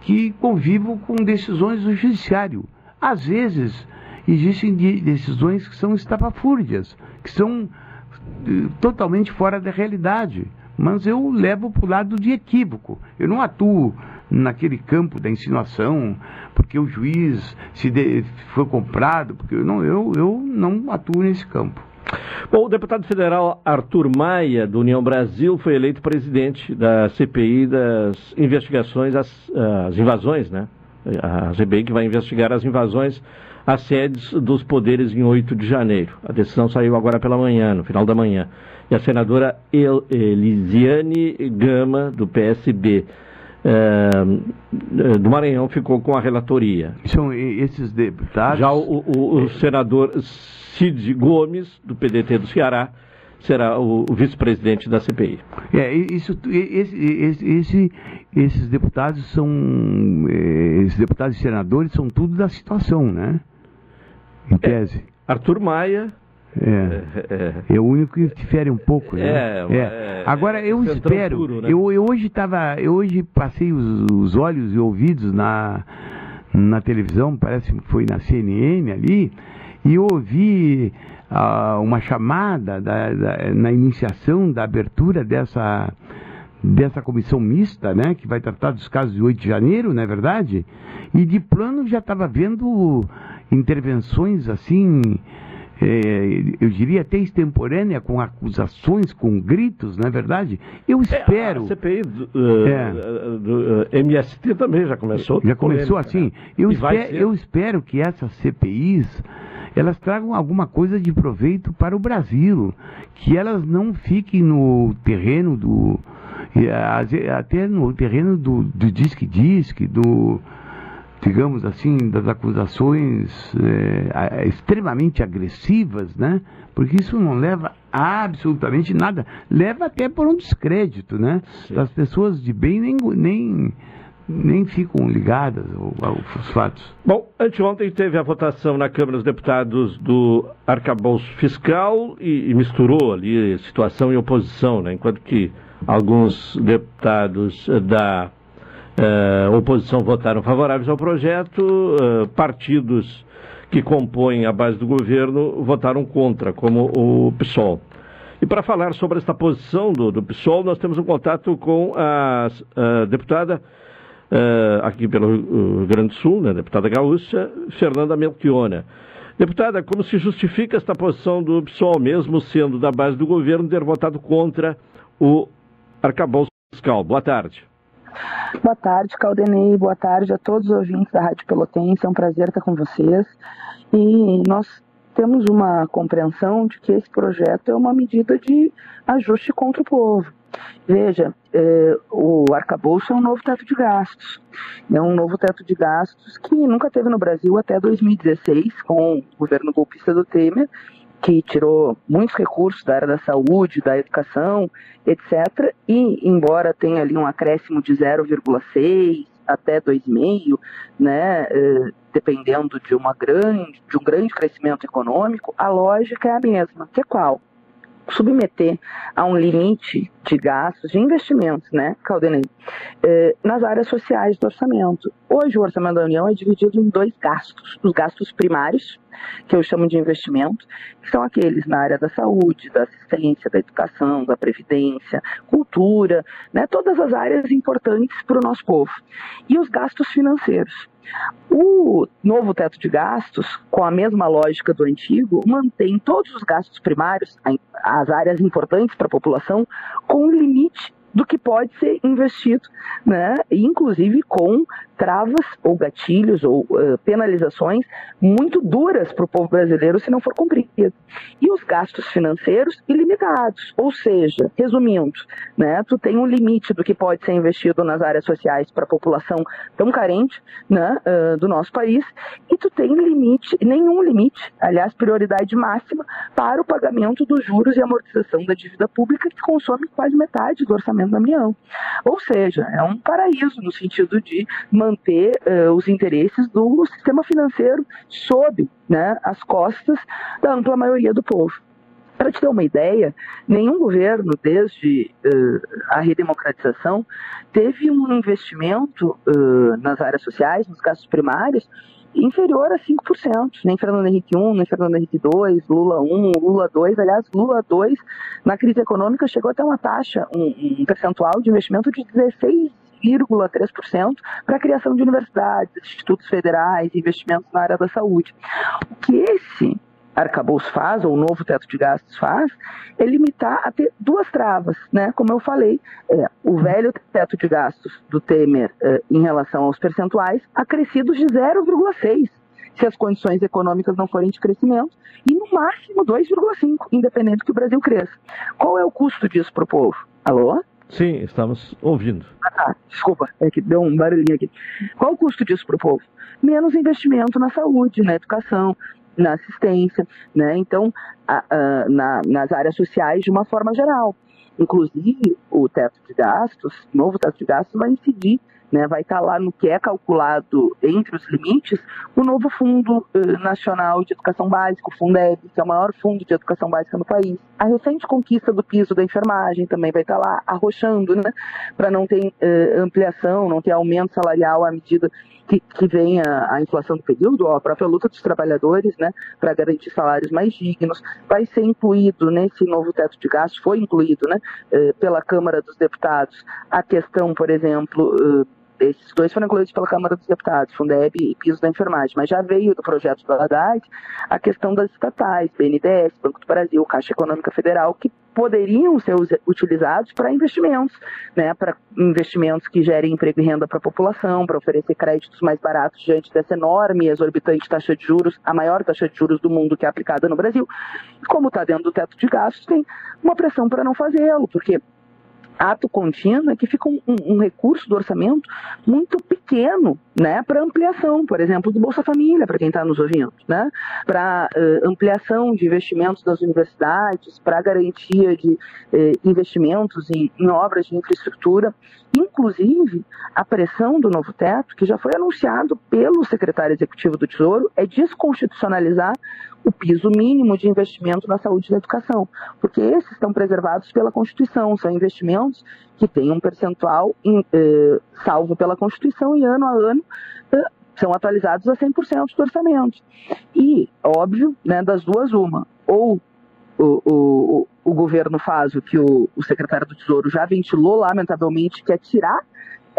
que convivo com decisões do judiciário. Às vezes existem de- decisões que são estapafúrdias, que são eh, totalmente fora da realidade. Mas eu levo para o lado de equívoco. Eu não atuo naquele campo da insinuação, porque o juiz se de- foi comprado, porque eu não, eu, eu não atuo nesse campo. Bom, o deputado federal Arthur Maia, do União Brasil, foi eleito presidente da CPI das investigações às, às invasões, né? A CPI que vai investigar as invasões às sedes dos poderes em 8 de janeiro. A decisão saiu agora pela manhã, no final da manhã. E a senadora El Elisiane Gama, do PSB, eh, do Maranhão, ficou com a relatoria. São esses deputados. Já o, o, o senador Cid Gomes, do PDT do Ceará, será o, vice-presidente da CPI. É, isso, esse, esse, esse, esses deputados são, eh, esses deputados e senadores são tudo da situação, né? Em tese. Arthur Maia. É, é, é o único que difere um pouco, né? É, é. Agora eu centrão espero, puro, né? eu, eu hoje estava, eu hoje passei os, os olhos e ouvidos na na televisão, parece que foi na CNN ali, e eu ouvi ah, uma chamada da, da- na iniciação da abertura dessa, dessa comissão mista, né, que vai tratar dos casos de 8 de janeiro, não é verdade? E de plano já estava vendo intervenções assim, eh, eu diria até extemporânea, com acusações, com gritos, não é verdade? Eu espero. A CPI do, eh, É. do, eh, MST também já começou. Já começou assim. né? Eu, E vai espe- ser. eu espero que essas CPIs elas tragam alguma coisa de proveito para o Brasil, que elas não fiquem no terreno do até no terreno do, do disque-disque, do digamos assim, das acusações a- extremamente agressivas, né? Porque isso não leva a absolutamente nada. Leva até por um descrédito, né? As pessoas de bem nem, nem, nem ficam ligadas ao- aos fatos. Bom, anteontem teve a votação na Câmara dos Deputados do arcabouço fiscal e, e misturou ali situação e oposição, né? Enquanto que alguns deputados eh, da eh, oposição votaram favoráveis ao projeto, eh, partidos que compõem a base do governo votaram contra, como o PSOL. E para falar sobre esta posição do, do PSOL, nós temos um contato com a, a deputada eh, aqui pelo Rio Grande do Sul, né, deputada gaúcha, Fernanda Melchiona. Deputada, como se justifica esta posição do PSOL, mesmo sendo da base do governo, ter votado contra o arcabouço fiscal? Boa tarde. Boa tarde, Caldenei. Boa tarde a todos os ouvintes da Rádio Pelotense. É um prazer estar com vocês. E nós temos uma compreensão de que esse projeto é uma medida de ajuste contra o povo. Veja, eh, o arcabouço é um novo teto de gastos. É um novo teto de gastos que nunca teve no Brasil até 2016, com o governo golpista do Temer, que tirou muitos recursos da área da saúde, da educação, etc. E, embora tenha ali um acréscimo de 0,6 até 2,5, né, eh, dependendo de, uma grande, de um grande crescimento econômico, a lógica é a mesma, que é qual? Submeter a um limite de gastos, de investimentos, né, Caldenei, eh, nas áreas sociais do orçamento. Hoje o orçamento da União é dividido em dois gastos, os gastos primários, que eu chamo de investimento, que são aqueles na área da saúde, da assistência, da educação, da previdência, cultura, né, todas as áreas importantes para o nosso povo. E os gastos financeiros. O novo teto de gastos, com a mesma lógica do antigo, mantém todos os gastos primários, as áreas importantes para a população, com um limite do que pode ser investido, né? Inclusive com travas ou gatilhos ou eh, penalizações muito duras para o povo brasileiro se não for cumprido. E os gastos financeiros ilimitados, ou seja, resumindo, né, tu tem um limite do que pode ser investido nas áreas sociais para a população tão carente né, eh, do nosso país, e tu tem limite, nenhum limite, aliás, prioridade máxima para o pagamento dos juros e amortização da dívida pública, que consome quase metade do orçamento da União. Ou seja, é um paraíso no sentido de manter eh, os interesses do sistema financeiro sob né, as costas da ampla maioria do povo. Para te ter uma ideia, nenhum governo, desde eh, a redemocratização, teve um investimento eh, nas áreas sociais, nos gastos primários, inferior a 5%. Nem Fernando Henrique I, nem Fernando Henrique II, Lula 1, Lula 2. Aliás, Lula 2, na crise econômica, chegou até uma taxa, um, um percentual de investimento de 16,3% para a criação de universidades, institutos federais, investimentos na área da saúde. O que esse arcabouço faz, ou o novo teto de gastos faz, é limitar a ter duas travas, né? Como eu falei, é, o velho teto de gastos do Temer é, em relação aos percentuais acrescidos de 0,6 se as condições econômicas não forem de crescimento, e no máximo 2,5, independente que o Brasil cresça. Qual é o custo disso para o povo? Alô? Sim, estamos ouvindo. Ah, tá. desculpa, é que deu um barulhinho aqui. Qual o custo disso para o povo? Menos investimento na saúde, na educação, na assistência, né? Então, a, a, na, nas áreas sociais de uma forma geral. Inclusive, o teto de gastos, o novo teto de gastos vai incidir né, vai estar lá no que é calculado entre os limites o novo Fundo eh, Nacional de Educação Básica, o Fundeb, que é o maior fundo de educação básica no país. A recente conquista do piso da enfermagem também vai estar lá arrochando, né, para não ter eh, ampliação, não ter aumento salarial à medida que, que vem a, inflação do período, ó, a própria luta dos trabalhadores, né, para garantir salários mais dignos, vai ser incluído nesse novo teto de gastos, foi incluído, né, eh, pela Câmara dos Deputados, a questão, por exemplo, eh, esses dois foram incluídos pela Câmara dos Deputados, Fundeb e piso da enfermagem, mas já veio do projeto do Haddad a questão das estatais, BNDES, Banco do Brasil, Caixa Econômica Federal, que poderiam ser utilizados para investimentos, né, para investimentos que gerem emprego e renda para a população, para oferecer créditos mais baratos diante dessa enorme e exorbitante taxa de juros, a maior taxa de juros do mundo que é aplicada no Brasil. Como está dentro do teto de gastos, tem uma pressão para não fazê-lo, porque ato contínuo é que fica um, um, recurso do orçamento muito pequeno né, para ampliação, por exemplo, do Bolsa Família, para quem está nos ouvindo, né, para uh, ampliação de investimentos das universidades, para garantia de uh, investimentos em, em obras de infraestrutura, inclusive a pressão do novo teto, que já foi anunciado pelo secretário executivo do Tesouro, é desconstitucionalizar o piso mínimo de investimento na saúde e na educação, porque esses estão preservados pela Constituição, são investimentos que têm um percentual em, eh, salvo pela Constituição e ano a ano eh, são atualizados a 100% do orçamento. E, óbvio, né, das duas uma, ou o, o, o governo faz o que o, o secretário do Tesouro já ventilou, lamentavelmente, que é tirar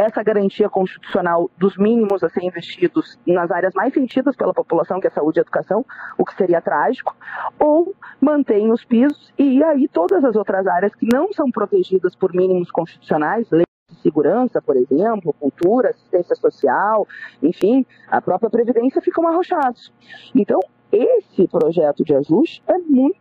essa garantia constitucional dos mínimos a ser investidos nas áreas mais sentidas pela população, que é saúde e educação, o que seria trágico, ou mantém os pisos e aí todas as outras áreas que não são protegidas por mínimos constitucionais, lei de segurança, por exemplo, cultura, assistência social, enfim, a própria previdência ficam arrochados. Então, esse projeto de ajuste é muito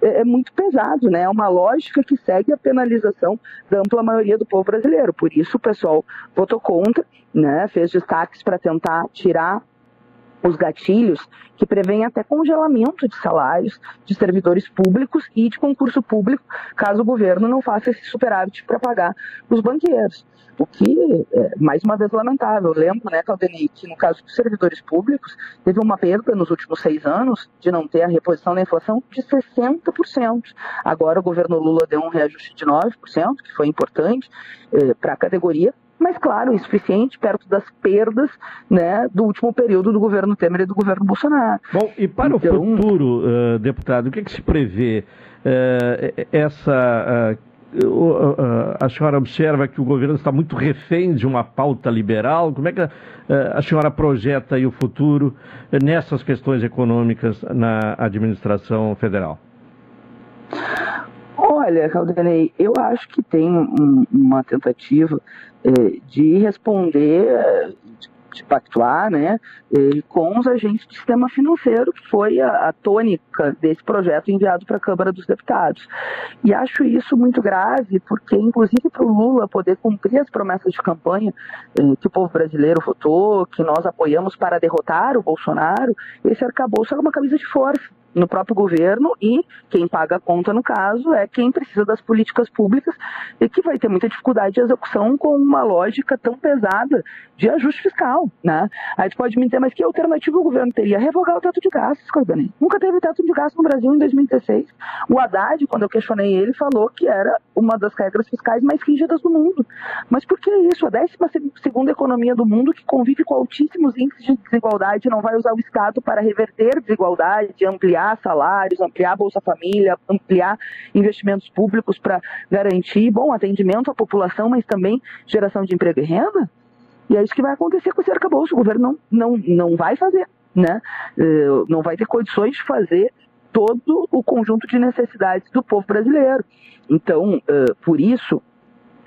é, é, muito pesado, né? É uma lógica que segue a penalização da ampla maioria do povo brasileiro. Por isso o pessoal votou contra, né? Fez destaques para tentar tirar os gatilhos que prevêem até congelamento de salários de servidores públicos e de concurso público, caso o governo não faça esse superávit para pagar os banqueiros. O que é, mais uma vez, lamentável. Eu lembro, né, Claudeni, que no caso dos servidores públicos, teve uma perda nos últimos seis anos de não ter a reposição da inflação de 60%. Agora o governo Lula deu um reajuste de 9%, que foi importante é, para a categoria, mas claro, insuficiente perto das perdas né, do último período do governo Temer e do governo Bolsonaro. Bom, e para então... o futuro, uh, deputado, o que, é que se prevê? Uh, essa. Uh, a senhora observa que o governo está muito refém de uma pauta liberal. Como é que a senhora projeta o futuro nessas questões econômicas na administração federal? Olha, Caldenei, eu acho que tem um, uma tentativa é, de responder, de, pactuar, né, com os agentes do sistema financeiro, que foi a, a tônica desse projeto enviado para a Câmara dos Deputados. E acho isso muito grave, porque, inclusive, para o Lula poder cumprir as promessas de campanha é, que o povo brasileiro votou, que nós apoiamos para derrotar o Bolsonaro, esse arcabouço é uma camisa de força no próprio governo e quem paga a conta, no caso, é quem precisa das políticas públicas e que vai ter muita dificuldade de execução com uma lógica tão pesada de ajuste fiscal, né? Aí pode me dizer, mas que alternativa o governo teria? Revogar o teto de gastos, Cordani. Nunca teve teto de gastos no Brasil em 2016. O Haddad, quando eu questionei ele, falou que era uma das regras fiscais mais rígidas do mundo. Mas por que isso? A 12 segunda economia do mundo que convive com altíssimos índices de desigualdade não vai usar o Estado para reverter desigualdade, ampliar ampliar salários, ampliar Bolsa Família, ampliar investimentos públicos para garantir bom atendimento à população, mas também geração de emprego e renda? E é isso que vai acontecer com esse arcabouço. O governo não, não, não vai fazer, né? Eh, não vai ter condições de fazer todo o conjunto de necessidades do povo brasileiro. Então, uh, por isso,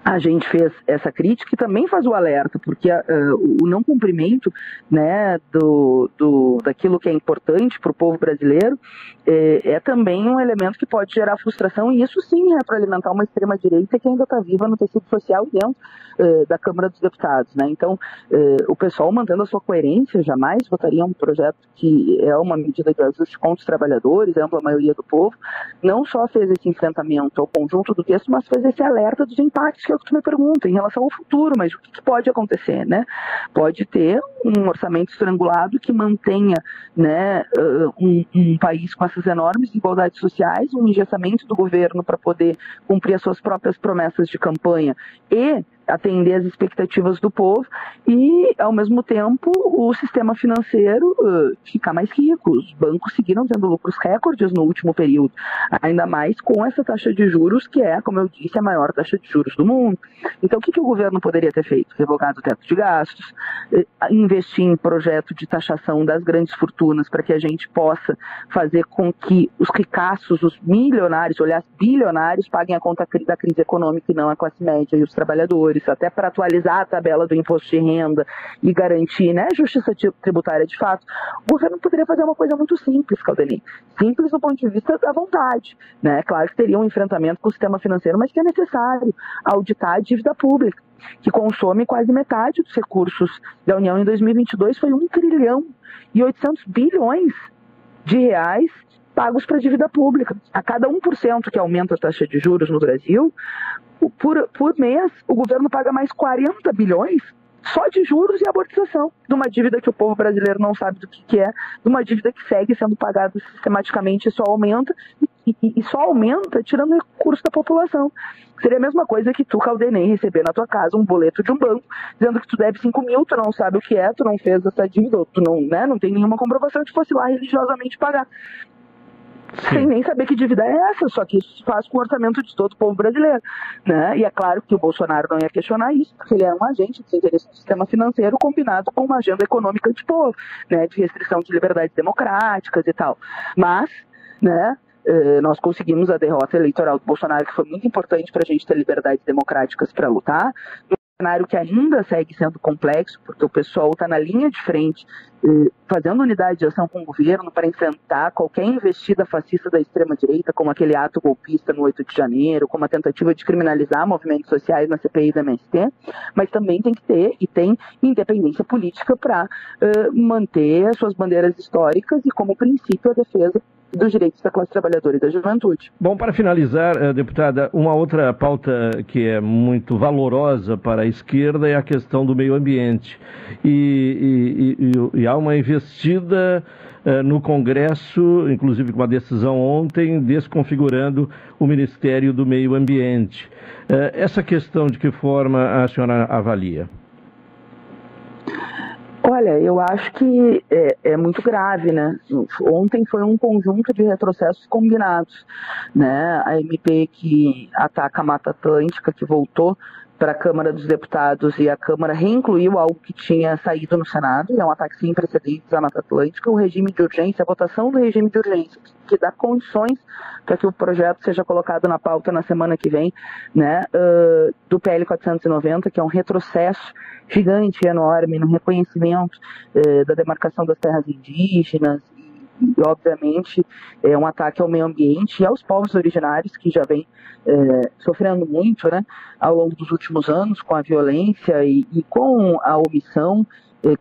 a gente fez essa crítica e também faz o alerta, porque uh, o não cumprimento né, do, do, daquilo que é importante para o povo brasileiro é, é, também um elemento que pode gerar frustração e isso sim é para alimentar uma extrema-direita que ainda está viva no tecido social e dentro uh, da Câmara dos Deputados. Né? Então, uh, o pessoal mantendo a sua coerência jamais votaria um projeto que é uma medida de ajuste contra os trabalhadores, ampla maioria do povo, não só fez esse enfrentamento ao conjunto do texto, mas fez esse alerta dos impactos que é o que me pergunta em relação ao futuro, mas o que, que pode acontecer, né? Pode ter um orçamento estrangulado que mantenha, né, um, um país com essas enormes desigualdades sociais, um engessamento do governo para poder cumprir as suas próprias promessas de campanha e atender às expectativas do povo e, ao mesmo tempo, o sistema financeiro uh, ficar mais rico. Os bancos seguiram tendo lucros recordes no último período, ainda mais com essa taxa de juros, que é, como eu disse, a maior taxa de juros do mundo. Então, o que, que o governo poderia ter feito? Revogado o teto de gastos, investir em projeto de taxação das grandes fortunas para que a gente possa fazer com que os ricaços, os milionários, aliás, bilionários, paguem a conta da crise econômica e não a classe média e os trabalhadores até para atualizar a tabela do imposto de renda e garantir né, justiça tributária de fato, o governo poderia fazer uma coisa muito simples, Caldelim. Simples do ponto de vista da vontade. Né? Claro que teria um enfrentamento com o sistema financeiro, mas que é necessário auditar a dívida pública, que consome quase metade dos recursos da União em 2022, foi 1 trilhão e 800 bilhões de reais pagos para a dívida pública. A cada 1% que aumenta a taxa de juros no Brasil, por, por mês, o governo paga mais 40 bilhões só de juros e amortização de uma dívida que o povo brasileiro não sabe do que, que é, de uma dívida que segue sendo pagada sistematicamente e só aumenta, e, e, só aumenta tirando recursos da população. Seria a mesma coisa que tu, Caldenei, receber na tua casa um boleto de um banco dizendo que tu deve 5 mil, tu não sabe o que é, tu não fez essa dívida, tu não, né, não tem nenhuma comprovação de fosse lá religiosamente pagar. Sim. sem nem saber que dívida é essa, só que isso se faz com o orçamento de todo o povo brasileiro. Né? E é claro que o Bolsonaro não ia questionar isso, porque ele é um agente de interesse do sistema financeiro combinado com uma agenda econômica de povo, né? de restrição de liberdades democráticas e tal. Mas, né, eh, nós conseguimos a derrota eleitoral do Bolsonaro, que foi muito importante para a gente ter liberdades democráticas para lutar cenário que ainda segue sendo complexo, porque o pessoal está na linha de frente, eh, fazendo unidade de ação com o governo para enfrentar qualquer investida fascista da extrema-direita, como aquele ato golpista no 8 de janeiro, como a tentativa de criminalizar movimentos sociais na CPI da MST, mas também tem que ter e tem independência política para eh, manter suas bandeiras históricas e, como princípio, a defesa dos direitos da classe trabalhadora e da juventude. Bom, para finalizar, eh, deputada, uma outra pauta que é muito valorosa para a esquerda é a questão do meio ambiente. E, e, e, e há uma investida uh, no Congresso, inclusive com uma decisão ontem, desconfigurando o Ministério do Meio Ambiente. Uh, essa questão, de que forma a senhora avalia? Olha, eu acho que é, é, muito grave, né? Ontem foi um conjunto de retrocessos combinados, né? A MP que ataca a Mata Atlântica, que voltou para a Câmara dos Deputados e a Câmara reincluiu algo que tinha saído no Senado, e é um ataque sem precedentes à Mata Atlântica, o regime de urgência, a votação do regime de urgência, que dá condições para que o projeto seja colocado na pauta na semana que vem, né, uh, do PL 490, que é um retrocesso gigante, enorme, no reconhecimento eh, da demarcação das terras indígenas e, obviamente, é um ataque ao meio ambiente e aos povos originários que já vem eh, sofrendo muito né, ao longo dos últimos anos com a violência e, e com a omissão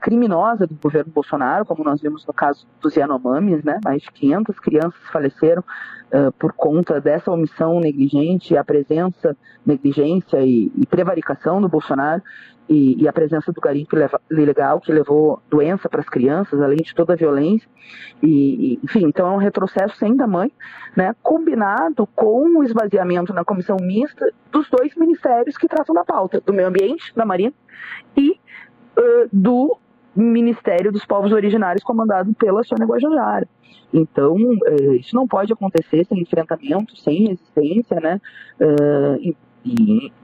criminosa do governo Bolsonaro, como nós vimos no caso dos Yanomamis, né? Mais de 500 crianças faleceram uh, por conta dessa omissão negligente, a presença, negligência e, e prevaricação do Bolsonaro e, e a presença do garimpo ilegal que levou doença para as crianças, além de toda a violência. E, e, enfim, então é um retrocesso sem tamanho, né, combinado com o esvaziamento na comissão mista dos dois ministérios que tratam da pauta, do meio ambiente, da Marinha, e uh, do Ministério dos Povos Originários, comandado pela Sônia Guajajara. Então, uh, isso não pode acontecer sem enfrentamento, sem resistência, né? Uh, e,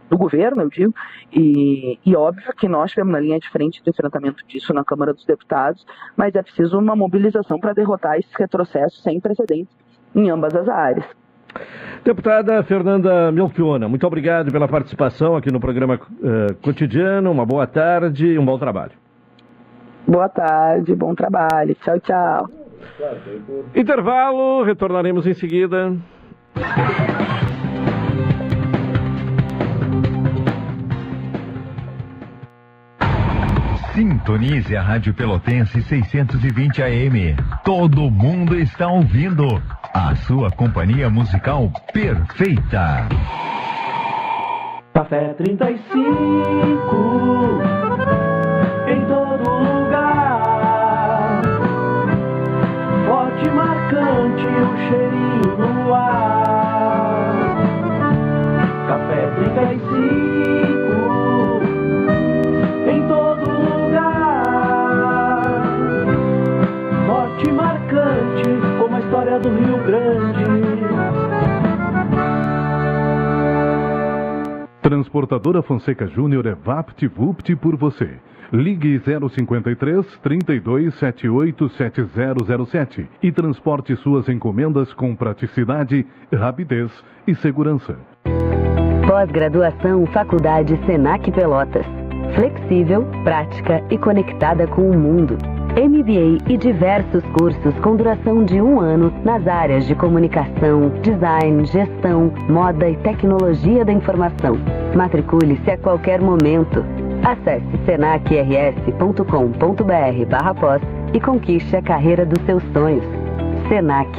do governo, eu digo, e, e óbvio que nós estivemos na linha de frente do enfrentamento disso na Câmara dos Deputados, mas é preciso uma mobilização para derrotar esses retrocessos sem precedentes em ambas as áreas. Deputada Fernanda Melchiona, muito obrigado pela participação aqui no programa uh, cotidiano. Uma boa tarde e um bom trabalho. Boa tarde, bom trabalho. Tchau, tchau. Intervalo, retornaremos em seguida. Sintonize a Rádio Pelotense 620 AM. Todo mundo está ouvindo. A sua companhia musical perfeita. Café 35 em todo lugar. Forte, marcante, o cheirinho do Rio Grande. Transportadora Fonseca Júnior é VaptVupt por você. Ligue 053 3278 7007 e transporte suas encomendas com praticidade, rapidez e segurança. Pós-graduação Faculdade Senac Pelotas. Flexível, prática e conectada com o mundo. MBA e diversos cursos com duração de um ano nas áreas de comunicação, design, gestão, moda e tecnologia da informação. Matricule-se a qualquer momento. Acesse senacrs.com.br barra pós e conquiste a carreira dos seus sonhos. Senac,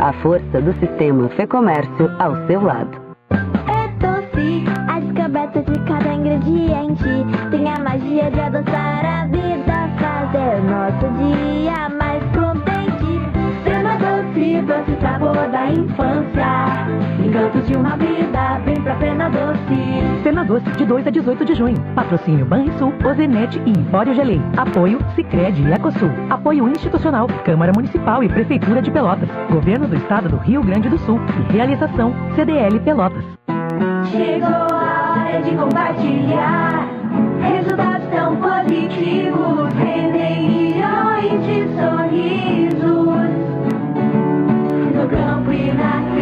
a força do sistema Fê Comércio ao seu lado. É doce, a descoberta de cada ingrediente Tem a magia de adoçar a vida Fazer nosso dia mais contente Cena doce, doce sabor da infância Encantos de uma vida, vem pra Cena Doce Cena Doce, de 2 a 18 de junho. Patrocínio Banrisul, Ozenete e Empório Gelei. Apoio Sicredi e Ecosul. Apoio institucional, Câmara Municipal e Prefeitura de Pelotas. Governo do Estado do Rio Grande do Sul. E realização CDL Pelotas. Chegou a hora de compartilhar Resultados tão positivos Milhões de sorrisos No campo e na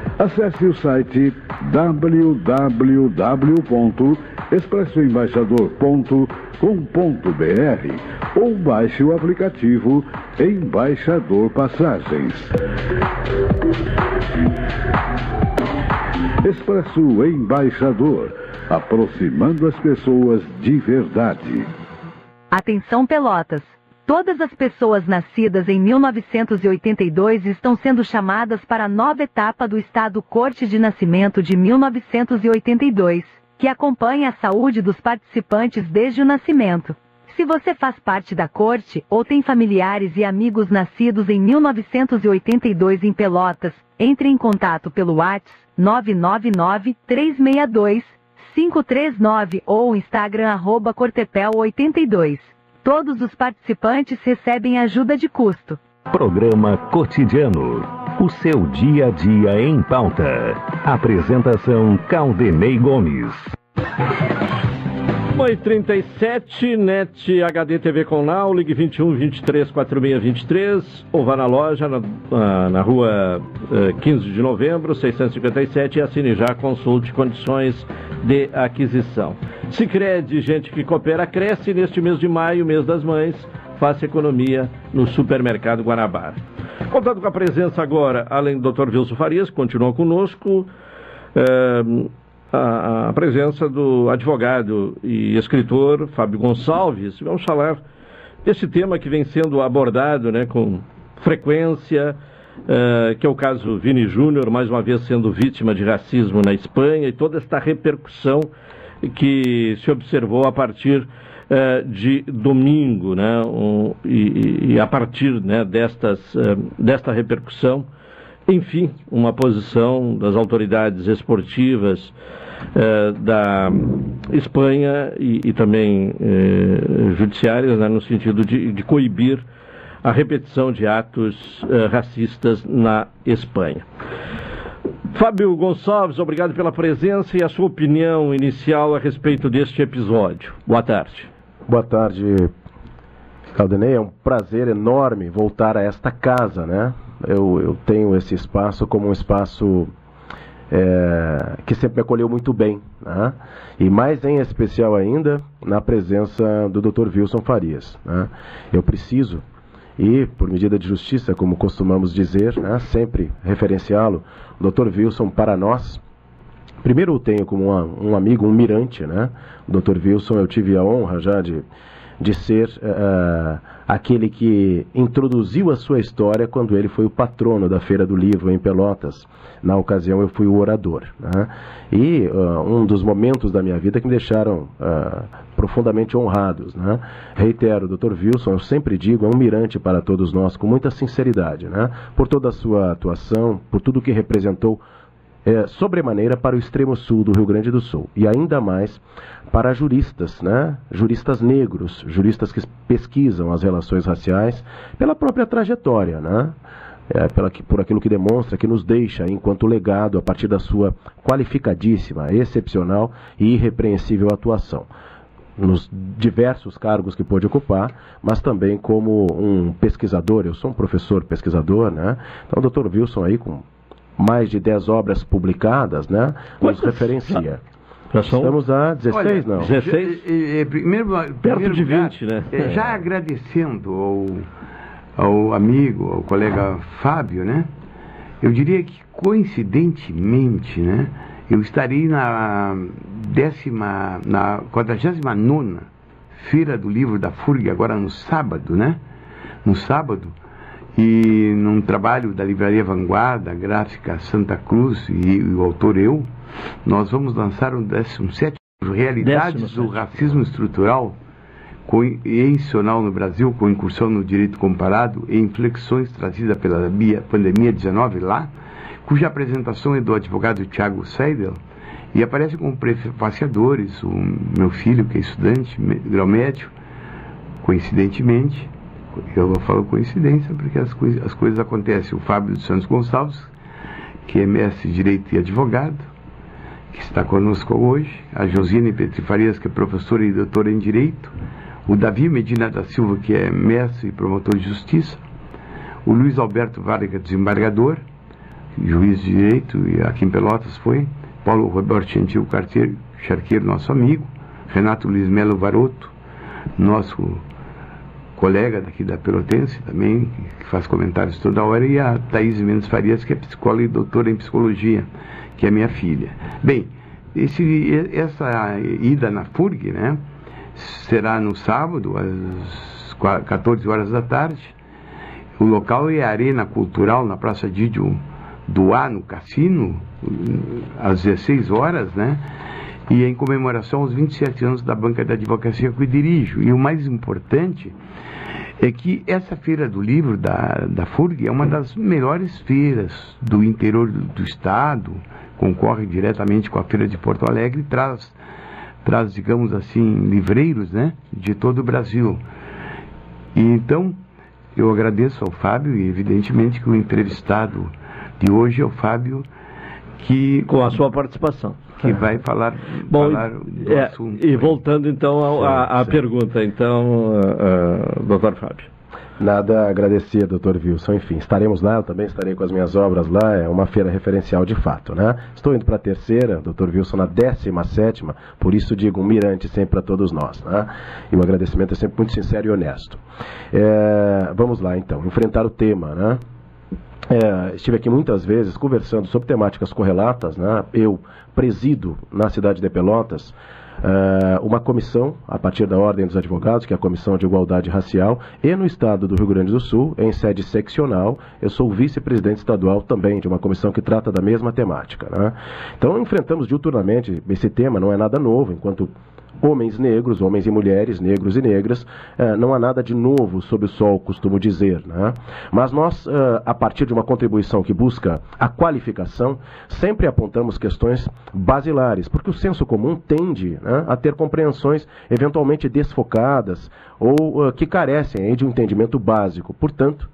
Acesse o site www.expressoembaixador.com.br ou baixe o aplicativo Embaixador Passagens. Expresso Embaixador, aproximando as pessoas de verdade. Atenção Pelotas! Todas as pessoas nascidas em 1982 estão sendo chamadas para a nova etapa do Estado Corte de Nascimento de 1982, que acompanha a saúde dos participantes desde o nascimento. Se você faz parte da corte ou tem familiares e amigos nascidos em 1982 em Pelotas, entre em contato pelo WhatsApp 999 362 539 ou Instagram arroba Cortepel82. Todos os participantes recebem ajuda de custo. Programa Cotidiano. O seu dia a dia em pauta. Apresentação Caldenei Gomes. 1h37, NET HD TV com Now, ligue 21 23 46 23, ou vá na loja na, na, rua eh, 15 de novembro, 657 e assine já, consulte condições de aquisição. Sicredi, gente que coopera, cresce neste mês de maio, mês das mães, faça economia no supermercado Guanabara. Contando com a presença agora, além do Dr. Wilson Farias, que continua conosco, eh, a, a presença do advogado e escritor Fábio Gonçalves. Vamos falar desse tema que vem sendo abordado né, com frequência, uh, que é o caso Vini Júnior, mais uma vez sendo vítima de racismo na Espanha, e toda esta repercussão que se observou a partir uh, de domingo, né? Um, e, e, a partir né, destas, uh, desta repercussão, enfim, uma posição das autoridades esportivas eh, da Espanha e, e também eh, judiciárias, né, no sentido de, de, coibir a repetição de atos eh, racistas na Espanha. Fábio Gonçalves, obrigado pela presença e a sua opinião inicial a respeito deste episódio. Boa tarde. Boa tarde, Caldenei. É um prazer enorme voltar a esta casa, né? Eu, eu tenho esse espaço como um espaço é, que sempre me acolheu muito bem. Né? E mais em especial ainda na presença do Dr. Wilson Farias. Né? Eu preciso, e por medida de justiça, como costumamos dizer, né, sempre referenciá-lo, o Dr. Wilson para nós. Primeiro eu tenho como um amigo, um mirante, né? O Dr. Wilson, eu tive a honra já de de ser uh, aquele que introduziu a sua história quando ele foi o patrono da Feira do Livro em Pelotas. Na ocasião eu fui o orador. Né? E uh, um dos momentos da minha vida que me deixaram uh, profundamente honrados. Né? Reitero, Dr. Wilson, eu sempre digo, é um mirante para todos nós, com muita sinceridade, né? por toda a sua atuação, por tudo que representou é, sobremaneira para o extremo sul do Rio Grande do Sul e ainda mais para juristas, né? juristas negros, juristas que pesquisam as relações raciais pela própria trajetória, né? É, pela, por aquilo que demonstra, que nos deixa enquanto legado a partir da sua qualificadíssima, excepcional e irrepreensível atuação nos diversos cargos que pôde ocupar, mas também como um pesquisador. Eu sou um professor pesquisador, né? Então, o Dr. Wilson aí com mais de 10 obras publicadas, né? Nos referencia. Já são... Estamos a 16, Olha, não? 16? Já, primeiro, Perto primeiro de lugar, 20, né? É, já agradecendo ao, ao amigo, ao colega Fábio, né? Eu diria que coincidentemente, né? Eu estarei na décima, na 49 Feira do Livro da FURG, agora no sábado, né? No sábado, e num trabalho da Livraria Vanguarda, Gráfica Santa Cruz e, e o autor eu, nós vamos lançar um 17 Realidades do Racismo Estrutural e Institucional no Brasil, com incursão no direito comparado e inflexões trazidas pela pandemia 19 lá, cuja apresentação é do advogado Tiago Seidel, e aparece como prefaciadores o meu filho, que é estudante, grau médio, coincidentemente, eu falo coincidência porque as, coisas, as coisas acontecem. O Fábio dos Santos Gonçalves, que é mestre de Direito e advogado, que está conosco hoje, a Josine Petri Farias, que é professora e doutora em Direito, o Davi Medina da Silva, que é mestre e promotor de Justiça, o Luiz Alberto Varga, desembargador, juiz de Direito, e aqui em Pelotas foi, Paulo Roberto Gentil Carteiro, charqueiro, nosso amigo, Renato Luiz Melo Varoto, nosso colega daqui da Pelotense também, que faz comentários toda hora, e a Thaís Mendes Farias, que é psicóloga e doutora em psicologia, que é minha filha. Bem, esse, essa ida na FURG, né, será no sábado, às 14 horas da tarde. O local é a Arena Cultural, na Praça Didio do A, no Cassino, às 16 horas, né? E é em comemoração aos 27 anos da banca da advocacia que eu dirijo. E o mais importante é que essa feira do livro da, da FURG é uma das melhores feiras do interior do, do estado, concorre diretamente com a feira de Porto Alegre e traz, traz, digamos assim, livreiros né, de todo o Brasil. E então, eu agradeço ao Fábio e evidentemente que o entrevistado de hoje é o Fábio que... Com a sua participação que vai falar, Bom, falar do é, assunto. E voltando então à pergunta, então, uh, uh, doutor Fábio. Nada a agradecer, doutor Wilson. Enfim, estaremos lá, eu também estarei com as minhas obras lá, é uma feira referencial de fato, né? Estou indo para a terceira, doutor Wilson, na décima sétima, por isso digo um mirante sempre para todos nós, né? E o agradecimento é sempre muito sincero e honesto. É, vamos lá, então, enfrentar o tema, né? É, estive aqui muitas vezes conversando sobre temáticas correlatas, né? Eu presido na cidade de Pelotas uh, uma comissão, a partir da Ordem dos Advogados, que é a Comissão de Igualdade Racial, e no estado do Rio Grande do Sul, em sede seccional, eu sou vice-presidente estadual também de uma comissão que trata da mesma temática. Né? Então, enfrentamos diuturnamente esse tema, não é nada novo, enquanto homens negros, homens e mulheres, negros e negras, eh, não há nada de novo sob o sol, costumo dizer. Né? Mas nós, eh, a partir de uma contribuição que busca a qualificação, sempre apontamos questões basilares, porque o senso comum tende né, a ter compreensões eventualmente desfocadas ou uh, que carecem de um entendimento básico. Portanto,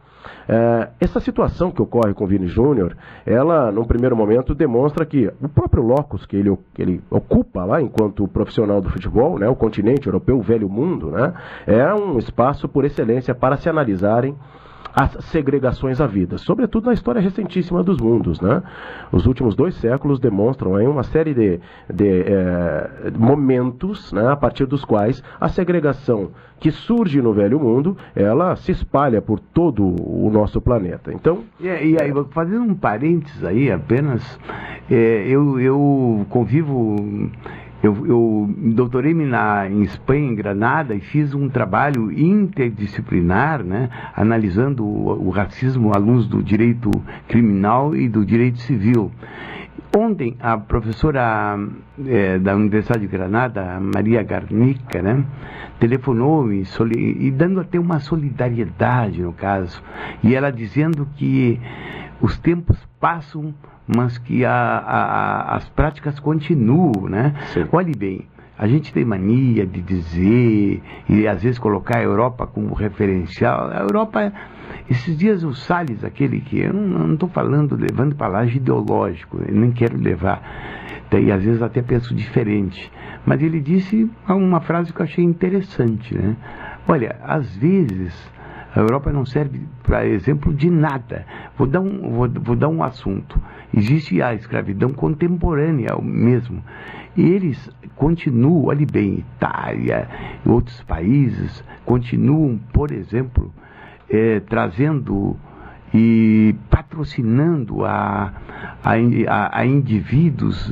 é, essa situação que ocorre com o Vini Júnior, ela, num primeiro momento, demonstra que o próprio locus que ele, que ele ocupa lá enquanto profissional do futebol, né, o continente europeu, o velho mundo, né, é um espaço por excelência para se analisarem as segregações à vida, sobretudo na história recentíssima dos mundos. Né? Os últimos dois séculos demonstram aí uma série de, de é, momentos né, a partir dos quais a segregação que surge no velho mundo, ela se espalha por todo o nosso planeta. Então, e, e aí, fazendo um parênteses aí apenas, é, eu, eu convivo eu, eu doutorei-me em Espanha, em Granada, e fiz um trabalho interdisciplinar, né, analisando o, o racismo à luz do direito criminal e do direito civil. Ontem, a professora é, da Universidade de Granada, Maria Garnica, né, telefonou-me e dando até uma solidariedade no caso, e ela dizendo que os tempos passam mas que a, a, as práticas continuam, né? Sim. Olhe bem, a gente tem mania de dizer e às vezes colocar a Europa como referencial. A Europa, esses dias o Salles, aquele que eu não estou falando, levando palavra ideológico, eu nem quero levar, e às vezes até penso diferente, mas ele disse uma frase que eu achei interessante, né? Olha, às vezes a Europa não serve para exemplo de nada. Vou dar um, vou, vou dar um assunto. Existe a escravidão contemporânea mesmo. E eles continuam, ali bem, Itália outros países, continuam, por exemplo, é, trazendo e patrocinando a, a, a, indivíduos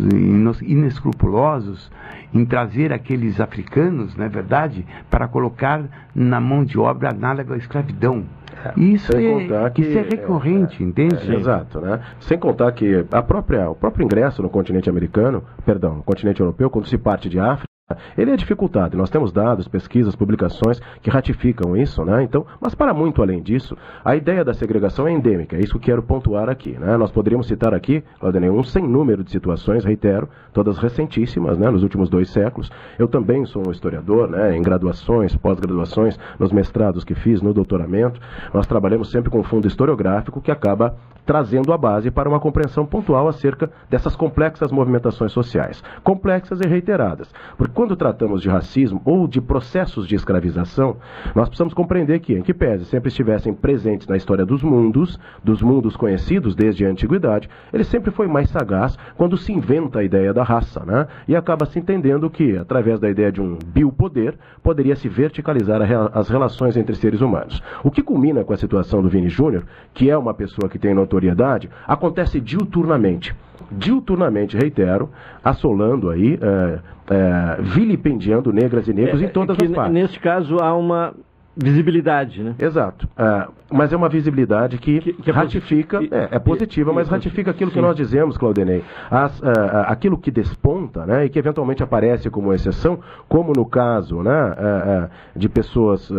inescrupulosos em trazer aqueles africanos, não é verdade, para colocar na mão de obra análoga à escravidão. É, isso, é, que, isso é recorrente, é, entende? É, exato, né? Sem contar que a própria, o próprio ingresso no continente americano, perdão, no continente europeu, quando se parte de África, ele é dificultado. Nós temos dados, pesquisas, publicações que ratificam isso, né? Então, mas para muito além disso, a ideia da segregação é endêmica. É isso que quero pontuar aqui, né? Nós poderíamos citar aqui, Claudinei, um sem número de situações, reitero, todas recentíssimas, né? Nos últimos dois séculos. Eu também sou um historiador, né? Em graduações, pós-graduações, nos mestrados que fiz, no doutoramento, nós trabalhamos sempre com um fundo historiográfico que acaba trazendo a base para uma compreensão pontual acerca dessas complexas movimentações sociais, complexas e reiteradas. Porque quando tratamos de racismo ou de processos de escravização, nós precisamos compreender que, em que pese sempre estivessem presentes na história dos mundos, dos mundos conhecidos desde a antiguidade, ele sempre foi mais sagaz quando se inventa a ideia da raça, né? E acaba se entendendo que, através da ideia de um biopoder, poderia se verticalizar as relações entre seres humanos. O que culmina com a situação do Vini Júnior, que é uma pessoa que tem notoriedade, acontece diuturnamente diuturnamente, reitero, assolando aí, é, é, vilipendiando negras e negros é, em todas as partes. Neste caso há uma visibilidade, né? Exato. É, mas é uma visibilidade que, que, que é ratifica, é, é, positiva, mas ratifica aquilo Sim. que nós dizemos, Claudinei. As, uh, aquilo que desponta, né, e que eventualmente aparece como exceção, como no caso né, uh, uh, de pessoas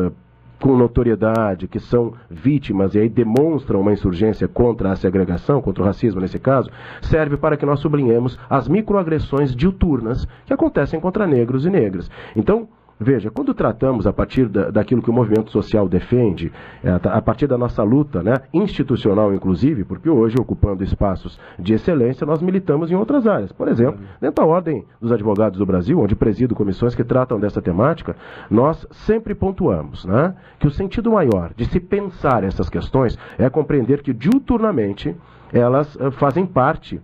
com notoriedade, que são vítimas e aí demonstram uma insurgência contra a segregação, contra o racismo nesse caso, serve para que nós sublinhemos as microagressões diuturnas que acontecem contra negros e negras. Então, Veja, quando tratamos a partir da, daquilo que o movimento social defende, é, a partir da nossa luta né, institucional, inclusive, porque hoje, ocupando espaços de excelência, nós militamos em outras áreas. Por exemplo, dentro da Ordem dos Advogados do Brasil, onde presido comissões que tratam dessa temática, nós sempre pontuamos né, que o sentido maior de se pensar essas questões é compreender que, diuturnamente, elas uh, fazem parte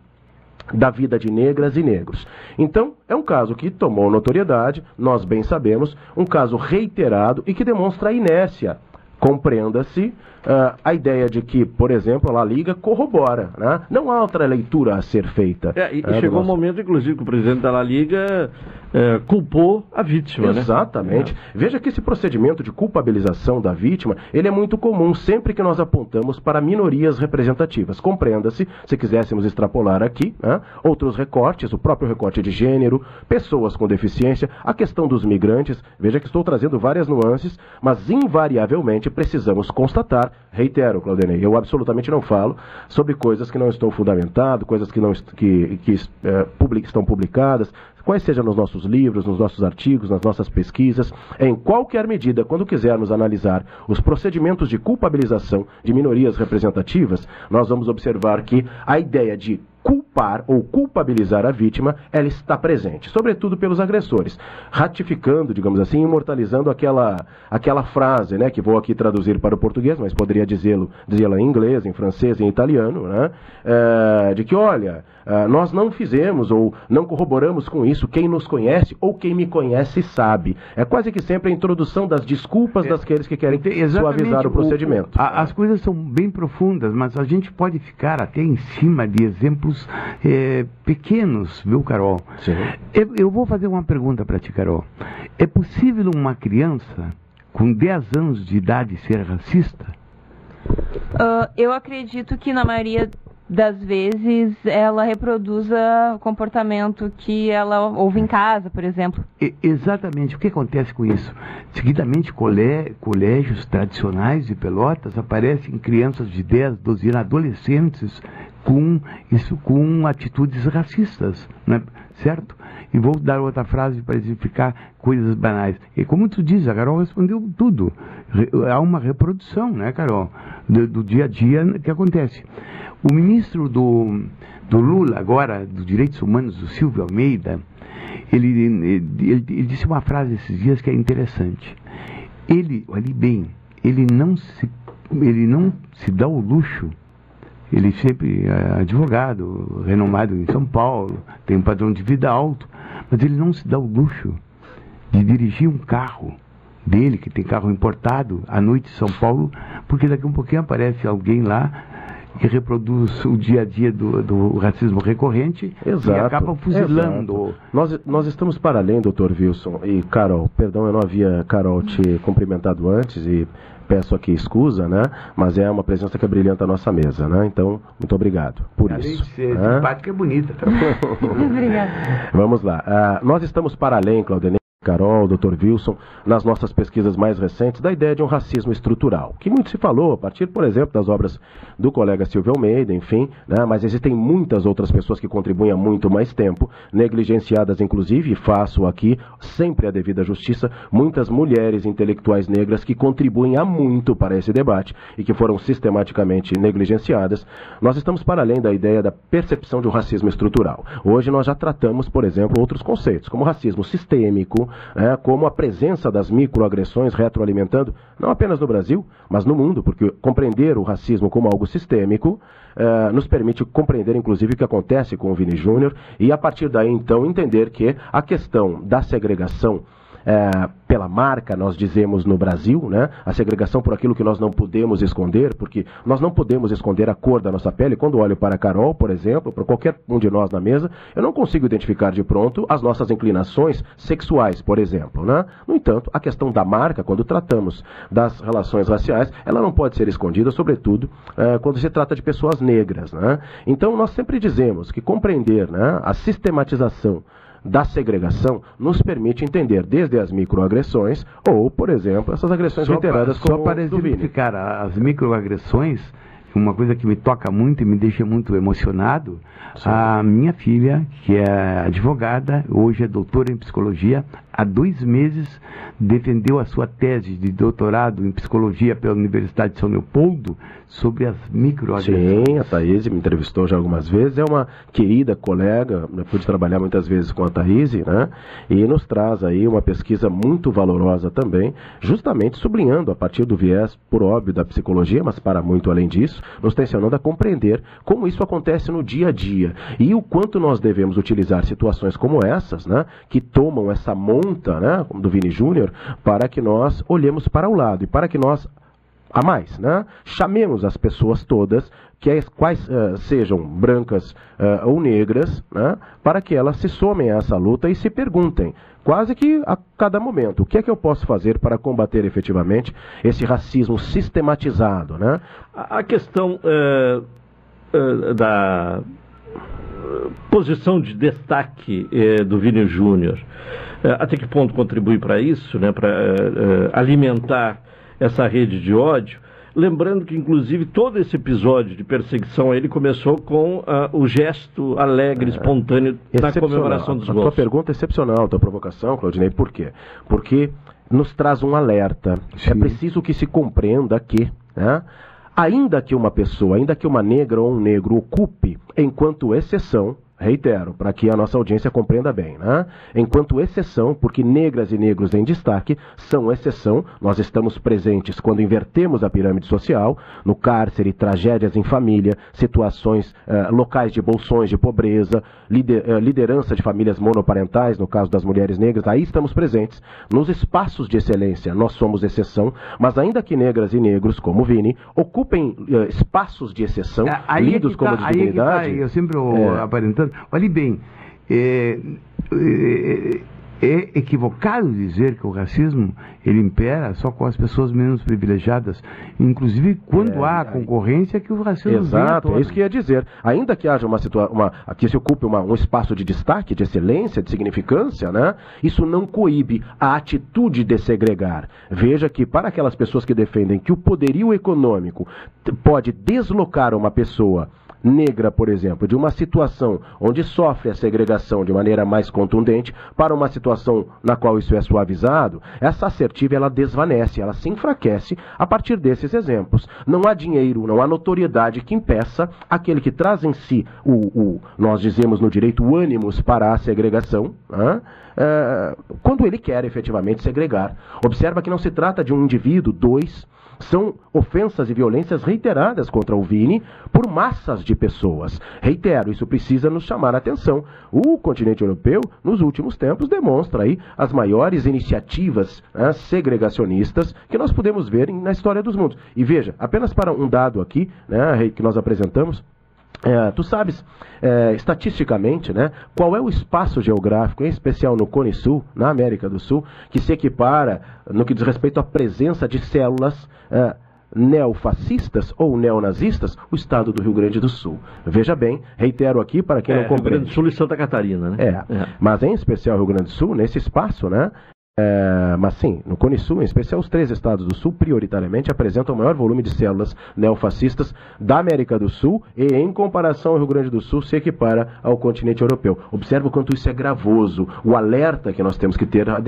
da vida de negras e negros. Então, é um caso que tomou notoriedade, nós bem sabemos, um caso reiterado e que demonstra a inércia. Compreenda-se uh, a ideia de que, por exemplo, a La Liga corrobora. Né? Não há outra leitura a ser feita. É, e, é, chegou um momento, inclusive, que o presidente da La Liga é, culpou a vítima, Exatamente. né? Veja que esse procedimento de culpabilização da vítima, ele é muito comum sempre que nós apontamos para minorias representativas. Compreenda-se, se quiséssemos extrapolar aqui, né, outros recortes, o próprio recorte de gênero, pessoas com deficiência, a questão dos migrantes. Veja que estou trazendo várias nuances, mas invariavelmente precisamos constatar, reitero, Claudenei, eu absolutamente não falo sobre coisas que não estão fundamentadas, coisas que, não, que, que é, public, estão publicadas, quais sejam nos nossos livros, nos nossos artigos, nas nossas pesquisas, em qualquer medida, quando quisermos analisar os procedimentos de culpabilização de minorias representativas, nós vamos observar que a ideia de culpar ou culpabilizar a vítima, ela está presente, sobretudo pelos agressores, ratificando, digamos assim, imortalizando aquela, aquela frase, né, que vou aqui traduzir para o português, mas poderia dizê-lo, dizê-la em inglês, em francês, em italiano, né, é, de que, olha, é, nós não fizemos ou não corroboramos com isso, quem nos conhece ou quem me conhece sabe. É quase que sempre a introdução das desculpas é, daqueles que querem suavizar o procedimento. O, a, as coisas são bem profundas, mas a gente pode ficar até em cima de exemplos é, pequenos, viu, Carol? Sim. Eu, eu vou fazer uma pergunta para ti, Carol. É possível uma criança com 10 anos de idade ser racista? Uh, eu acredito que na maioria das vezes ela reproduza comportamento que ela ouve em casa, por exemplo. E, exatamente. O que acontece com isso? Seguidamente, colé colégios tradicionais de Pelotas aparecem crianças de 10, 12 anos, adolescentes com isso com atitudes racistas, né? certo? E vou dar outra frase para exemplificar coisas banais. E como tu diz, a Carol respondeu tudo. Há uma reprodução, né, Carol, do, do dia a dia que acontece. O ministro do, do Lula, agora, dos Direitos Humanos, o Silvio Almeida, ele, ele, ele, disse uma frase esses dias que é interessante. Ele, olhe bem, ele não se, ele não se dá o luxo ele sempre é advogado, renomado em São Paulo, tem um padrão de vida alto, mas ele não se dá o luxo de dirigir um carro dele, que tem carro importado, à noite em São Paulo, porque daqui a um pouquinho aparece alguém lá que reproduz o dia a dia do, do racismo recorrente exato, e acaba fuzilando. Nós, nós estamos para além, doutor Wilson. E Carol, perdão, eu não havia, Carol, te cumprimentado antes e peço aqui escusa, né? Mas é uma presença que brilhanta a nossa mesa, né? Então, muito obrigado por Além isso. De ser né? simpática é bonita. Tá? Obrigada. Vamos lá. Uh, nós estamos para além, Claudinei. Carol, Dr. Wilson, nas nossas pesquisas mais recentes, da ideia de um racismo estrutural, que muito se falou a partir, por exemplo, das obras do colega Silvio Almeida, enfim, né, mas existem muitas outras pessoas que contribuem há muito mais tempo, negligenciadas inclusive, e faço aqui sempre a devida justiça, muitas mulheres intelectuais negras que contribuem há muito para esse debate e que foram sistematicamente negligenciadas. Nós estamos para além da ideia da percepção de um racismo estrutural. Hoje nós já tratamos, por exemplo, outros conceitos, como racismo sistêmico, né, como a presença das microagressões retroalimentando, não apenas no Brasil, mas no mundo, porque compreender o racismo como algo sistêmico eh, nos permite compreender, inclusive, o que acontece com o Vini Júnior e, a partir daí, então, entender que a questão da segregação é, pela marca, nós dizemos no Brasil, né? A segregação por aquilo que nós não podemos esconder, porque nós não podemos esconder a cor da nossa pele. Quando olho para a Carol, por exemplo, para qualquer um de nós na mesa, eu não consigo identificar de pronto as nossas inclinações sexuais, por exemplo, né? No entanto, a questão da marca, quando tratamos das relações raciais, ela não pode ser escondida, sobretudo é, quando se trata de pessoas negras, né? Então, nós sempre dizemos que compreender né, a sistematização da segregação nos permite entender desde as microagressões ou, por exemplo, essas agressões só reiteradas pra, como Só para exemplificar as microagressões, uma coisa que me toca muito e me deixa muito emocionado, Sim. a minha filha, que é advogada, hoje é doutora em psicologia, há dois meses defendeu a sua tese de doutorado em psicologia pela Universidade de São Leopoldo sobre as microagressões. Sim, a Thaís me entrevistou já algumas vezes, é uma querida colega, eu pude trabalhar muitas vezes com a Thaís, né? E nos traz aí uma pesquisa muito valorosa também, justamente sublinhando a partir do viés, por óbvio, da psicologia, mas para muito além disso, nos tensionando a compreender como isso acontece no dia a dia e o quanto nós devemos utilizar situações como essas, né? Que tomam essa monta, né? Do Vini Júnior, para que nós olhemos para o lado e para que nós a mais, né? Chamemos as pessoas todas, que as, quais uh, sejam brancas uh, ou negras, né? para que elas se somem a essa luta e se perguntem, quase que a cada momento, o que é que eu posso fazer para combater efetivamente esse racismo sistematizado, né? A questão uh, da posição de destaque do Vini Júnior, até que ponto contribui para isso, né? Para alimentar essa rede de ódio. Lembrando que, inclusive, todo esse episódio de perseguição a ele começou com uh, o gesto alegre, é, espontâneo na comemoração dos a gols. A tua pergunta é excepcional, a tua provocação, Claudinei, por quê? Porque nos traz um alerta. É Sim. É preciso que se compreenda que, né, ainda que uma pessoa, ainda que uma negra ou um negro ocupe, enquanto exceção, reitero, para que a nossa audiência compreenda bem, né? Enquanto exceção, porque negras e negros em destaque são exceção, nós estamos presentes quando invertemos a pirâmide social, no cárcere, tragédias em família, situações eh, locais de bolsões de pobreza, lider, eh, liderança de famílias monoparentais, no caso das mulheres negras, aí estamos presentes. Nos espaços de excelência, nós somos exceção, mas ainda que negras e negros, como Vini, ocupem eh, espaços de exceção, é, lidos é como tá, de dignidade. Aí é tá, eu sempre é, aparentando Olhe bem, é, é, é, equivocado dizer que o racismo ele impera só com as pessoas menos privilegiadas, inclusive quando é, há concorrência que o racismo Exato, é isso que ia dizer. Ainda que haja uma situação, uma, que se ocupe uma, um espaço de destaque, de excelência, de significância, né? Isso não coíbe a atitude de segregar. Veja que para aquelas pessoas que defendem que o poderio econômico pode deslocar uma pessoa negra, por exemplo, de uma situação onde sofre a segregação de maneira mais contundente para uma situação na qual isso é suavizado, essa assertiva ela desvanece, ela se enfraquece a partir desses exemplos. Não há dinheiro, não há notoriedade que impeça aquele que traz em si o, o nós dizemos no direito, o ânimos para a segregação, é, quando ele quer efetivamente segregar. Observa que não se trata de um indivíduo, dois, são ofensas e violências reiteradas contra o Vini por massas de pessoas. Reitero, isso precisa nos chamar a atenção. O continente europeu, nos últimos tempos, demonstra aí as maiores iniciativas né, segregacionistas que nós podemos ver na história dos mundos. E veja, apenas para um dado aqui, né, que nós apresentamos, é, tu sabes, é, estatisticamente, né, qual é o espaço geográfico, em especial no Cone Sul, na América do Sul, que se equipara no que diz respeito à presença de células é, neofascistas ou neonazistas? O estado do Rio Grande do Sul. Veja bem, reitero aqui para quem é, não compreende. Rio Grande do Sul e Santa Catarina, né? É, é, mas em especial Rio Grande do Sul, nesse espaço, né, é, mas sim, no Cone Sul, em especial os três estados do Sul, prioritariamente apresentam o maior volume de células neofascistas da América do Sul e, em comparação ao Rio Grande do Sul, se equipara ao continente europeu. Observa o quanto isso é gravoso, o alerta que nós temos que ter a,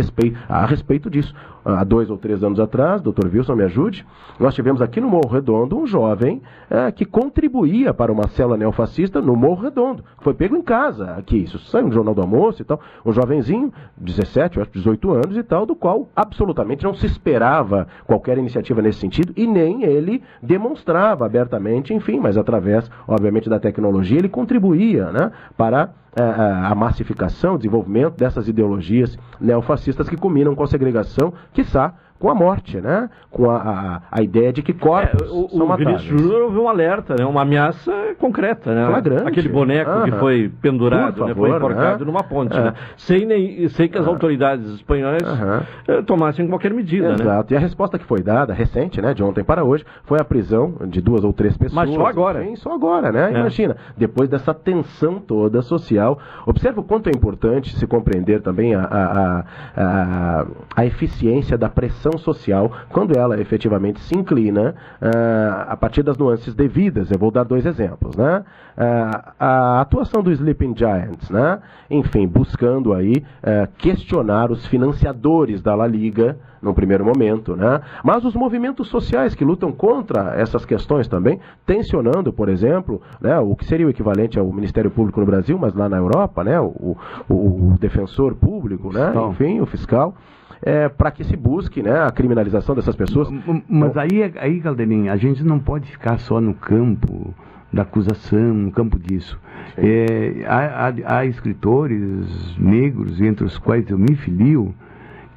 a respeito disso. Há dois ou três anos atrás, doutor Wilson, me ajude, nós tivemos aqui no Morro Redondo um jovem é, que contribuía para uma célula neofascista no Morro Redondo. Foi pego em casa aqui, isso saiu no Jornal do Almoço e tal. Um jovenzinho, 17, acho 18 anos e tal, do qual absolutamente não se esperava qualquer iniciativa nesse sentido e nem ele demonstrava abertamente, enfim, mas através, obviamente, da tecnologia, ele contribuía né, para a, eh, eh, a massificação, desenvolvimento dessas ideologias neofascistas que combinam com a segregação, quiçá com a morte, né? Com a, a, a ideia de que corpos é, o, são o Vinícius Júnior houve um alerta, né? Uma ameaça concreta, né? Flagrante. Aquele boneco uh -huh. que foi pendurado, favor, né? foi enforcado né? numa ponte, né? Sem, nem, sem que as uh -huh. autoridades espanholas uh -huh. tomassem qualquer medida, né? Exato. Né? E a resposta que foi dada, recente, né? De ontem para hoje, foi a prisão de duas ou três pessoas. Mas só agora. Enfim, só agora, né? É. Imagina, depois dessa tensão toda social. Observa o quanto é importante se compreender também a, a, a, a eficiência da pressão social quando ela efetivamente se inclina uh, a partir das nuances devidas. Eu vou dar dois exemplos, né? Uh, a atuação do Sleeping Giants, né? Enfim, buscando aí uh, questionar os financiadores da La Liga num primeiro momento, né? Mas os movimentos sociais que lutam contra essas questões também, tensionando, por exemplo, né, o que seria o equivalente ao Ministério Público no Brasil, mas lá na Europa, né, o, o, o defensor público, né, enfim, o fiscal é, para que se busque né, a criminalização dessas pessoas. Mas aí, aí Calderim, a gente não pode ficar só no campo da acusação, no campo disso. É, há, há, há, escritores negros, entre os quais eu me filio,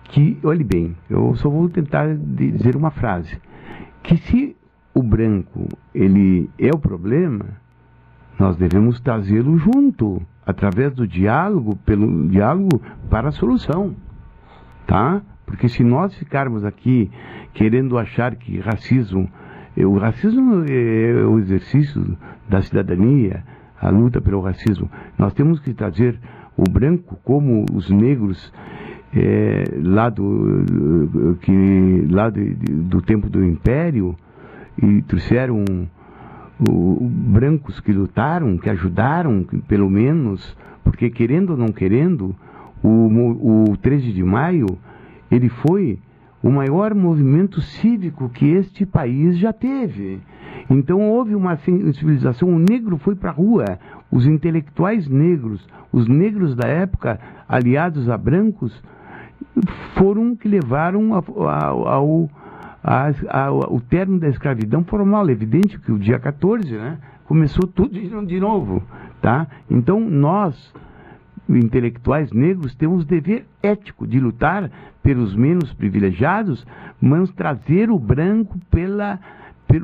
que, olhe bem, eu só vou tentar dizer uma frase, que se o branco ele é o problema, nós devemos trazê-lo junto, através do diálogo, pelo diálogo para a solução, tá? Porque se nós ficarmos aqui querendo achar que racismo, eh, o racismo é o exercício da cidadania, a luta pelo racismo, nós temos que trazer o branco como os negros é, lá do que lá de, do tempo do império e trouxeram o, brancos que lutaram, que ajudaram, pelo menos, porque querendo ou não querendo, o, o 13 de maio, ele foi o maior movimento cívico que este país já teve. Então houve uma civilização, o negro foi para a rua, os intelectuais negros, os negros da época, aliados a brancos, foram que levaram ao, a, a, o término da escravidão formal. É evidente que o dia 14, né, começou tudo de novo, tá? Então nós, intelectuais negros, temos dever ético de lutar pelos menos privilegiados, mas trazer o branco pela,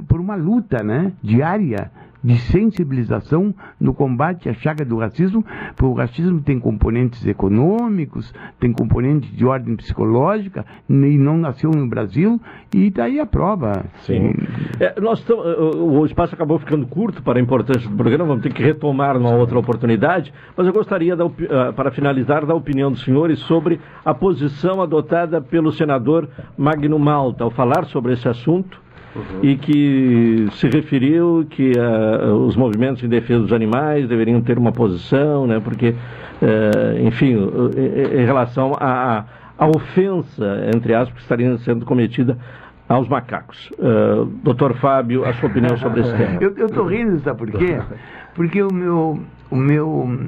por uma luta, né, diária de sensibilização no combate à chaga do racismo, porque o racismo tem componentes econômicos, tem componentes de ordem psicológica, e não nasceu no Brasil, e daí a prova. Sim. É, nós tamo, o espaço acabou ficando curto para a importância do programa, vamos ter que retomar numa outra oportunidade, mas eu gostaria, da, ah, para finalizar, da opinião dos senhores sobre a posição adotada pelo senador Magno Malta ao falar sobre esse assunto uhum. e que se referiu que uh, os movimentos em defesa dos animais deveriam ter uma posição, né, porque, uh, enfim, uh, em relação à ofensa, entre aspas, que estaria sendo cometida aos macacos. Uh, doutor Fábio, a sua opinião sobre esse tema? Eu estou rindo, sabe por quê? Porque o meu, o meu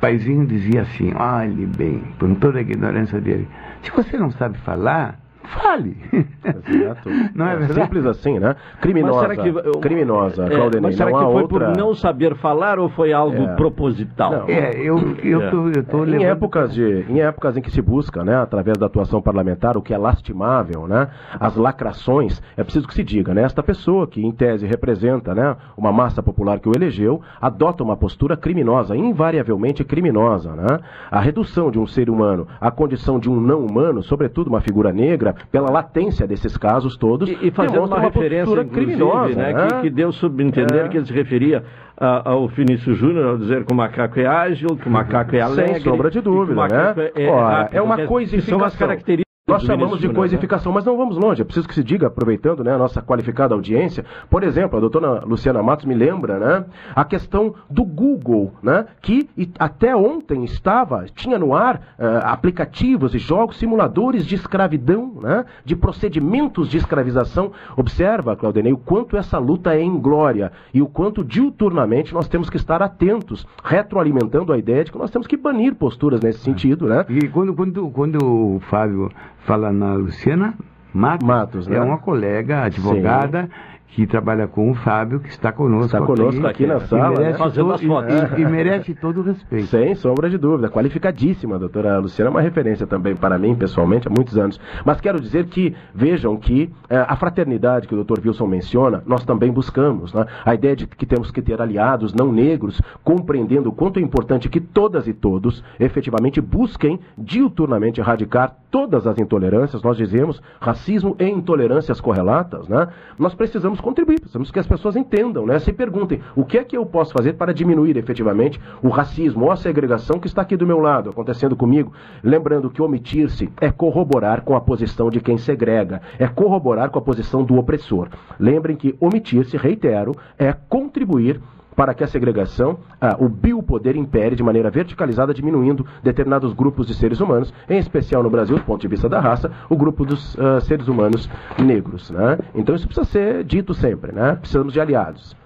paizinho dizia assim, olhe bem, com toda a ignorância dele, se você não sabe falar, fale. Exato. Não é, é simples assim, né? Criminosa. Que, eu, criminosa, é, Claudenei. Mas será que foi outra... por não saber falar ou foi algo é. proposital? Não. É, eu, eu, é. tô, eu tô em épocas de Em épocas em que se busca, né, através da atuação parlamentar, o que é lastimável, né? As lacrações, é preciso que se diga, né? Esta pessoa que em tese representa, né, uma massa popular que o elegeu, adota uma postura criminosa, invariavelmente criminosa, né? A redução de um ser humano à condição de um não humano, sobretudo uma figura negra, pela latência desses casos todos. E, e fazendo uma, uma referência criminosa, né? Que, que, deu subentender é. que ele se referia a, ao Vinícius Júnior ao dizer que o macaco é ágil, que o macaco é alegre. Sem sombra de dúvida, né? É, é, Ó, é uma coisificação. São as características nós chamamos de coisificação, mas não vamos longe. É preciso que se diga, aproveitando né, a nossa qualificada audiência. Por exemplo, a doutora Luciana Matos me lembra né, a questão do Google, né, que até ontem estava, tinha no ar uh, aplicativos e jogos simuladores de escravidão, né, de procedimentos de escravização. Observa, Claudinei, o quanto essa luta é inglória e o quanto diuturnamente nós temos que estar atentos, retroalimentando a ideia de que nós temos que banir posturas nesse sentido. Né? E quando, quando, quando o Fábio fala na Luciana Matos, Matos né? é uma colega advogada Sim que trabalha com o Fábio, que está conosco está conosco aqui, aqui na sala, e merece, né? todo, e, e, merece todo o respeito. Sem sombra de dúvida, qualificadíssima, a doutora Luciana, é uma referência também para mim, pessoalmente, há muitos anos. Mas quero dizer que, vejam que é, a fraternidade que o doutor Wilson menciona, nós também buscamos. Né? A ideia de que temos que ter aliados não negros, compreendendo o quanto é importante que todas e todos efetivamente busquem diuturnamente erradicar todas as intolerâncias, nós dizemos racismo e intolerâncias correlatas, né? Nós precisamos contribuir, precisamos que as pessoas entendam, né? Se perguntem, o que é que eu posso fazer para diminuir efetivamente o racismo ou a segregação que está aqui do meu lado, acontecendo comigo? Lembrando que omitir-se é corroborar com a posição de quem segrega, é corroborar com a posição do opressor. Lembrem que omitir-se, reitero, é contribuir para que a segregação, ah, o biopoder impere de maneira verticalizada, diminuindo determinados grupos de seres humanos, em especial no Brasil, do ponto de vista da raça, o grupo dos uh, seres humanos negros. Né? Então isso precisa ser dito sempre, né? precisamos de aliados.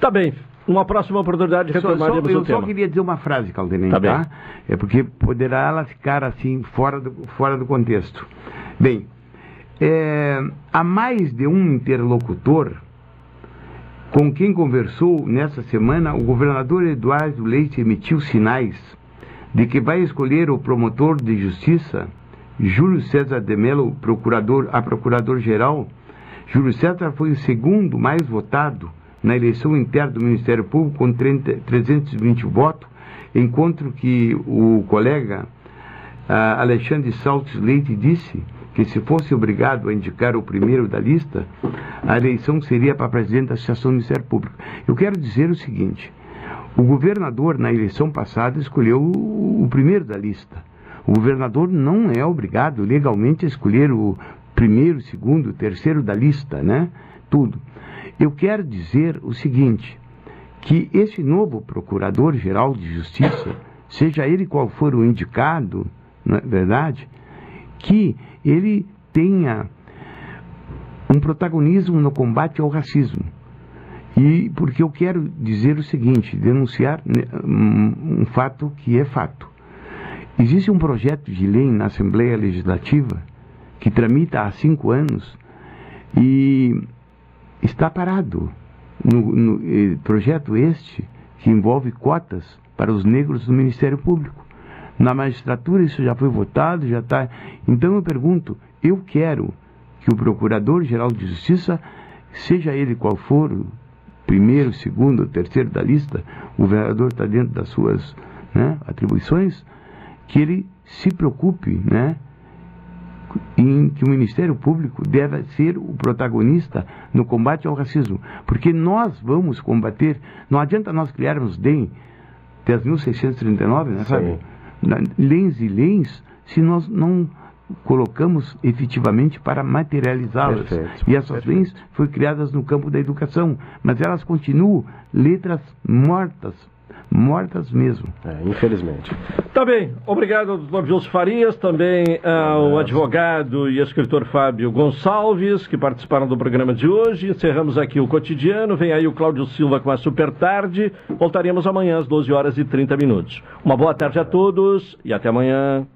Tá bem, uma próxima oportunidade retomaremos só, eu o tema. Eu só queria dizer uma frase, Caldenei, tá, tá? É porque poderá ela ficar assim, fora do, fora do contexto. Bem, é, há mais de um interlocutor com quem conversou nessa semana, o governador Eduardo Leite emitiu sinais de que vai escolher o promotor de justiça, Júlio César de Mello, procurador, a procurador-geral, Júlio César foi o segundo mais votado na eleição interna do Ministério Público com 30, 320 votos, enquanto que o colega uh, Alexandre Saltes Leite disse que se fosse obrigado a indicar o primeiro da lista, a eleição seria para presidente da Associação do Ministério Público. Eu quero dizer o seguinte: o governador, na eleição passada, escolheu o, primeiro da lista. O governador não é obrigado legalmente a escolher o primeiro, segundo, terceiro da lista, né? Tudo. Eu quero dizer o seguinte, que esse novo procurador-geral de justiça, seja ele qual for o indicado, não é verdade? Que ele tenha um protagonismo no combate ao racismo. E porque eu quero dizer o seguinte, denunciar né, um, fato que é fato. Existe um projeto de lei na Assembleia Legislativa que tramita há cinco anos e está parado. No, no eh, projeto este que envolve cotas para os negros do Ministério Público. Na magistratura isso já foi votado, já está. Então eu pergunto, eu quero que o Procurador-Geral de Justiça, seja ele qual for, primeiro, segundo, terceiro da lista, o vereador está dentro das suas né, atribuições, que ele se preocupe, né? em que o Ministério Público deve ser o protagonista no combate ao racismo. Porque nós vamos combater, não adianta nós criarmos DEM 10.639, né, sabe? Leis e leis, se nós não colocamos efetivamente para materializá-las. E essas leis foram criadas no campo da educação, mas elas continuam letras mortas, mortas mesmo. É, infelizmente. Tá bem, obrigado, doutor Gilson Farias, também ao advogado e escritor Fábio Gonçalves, que participaram do programa de hoje. Encerramos aqui o cotidiano. Vem aí o Cláudio Silva com a Super Tarde. Voltaremos amanhã às 12 horas e 30 minutos. Uma boa tarde a todos e até amanhã.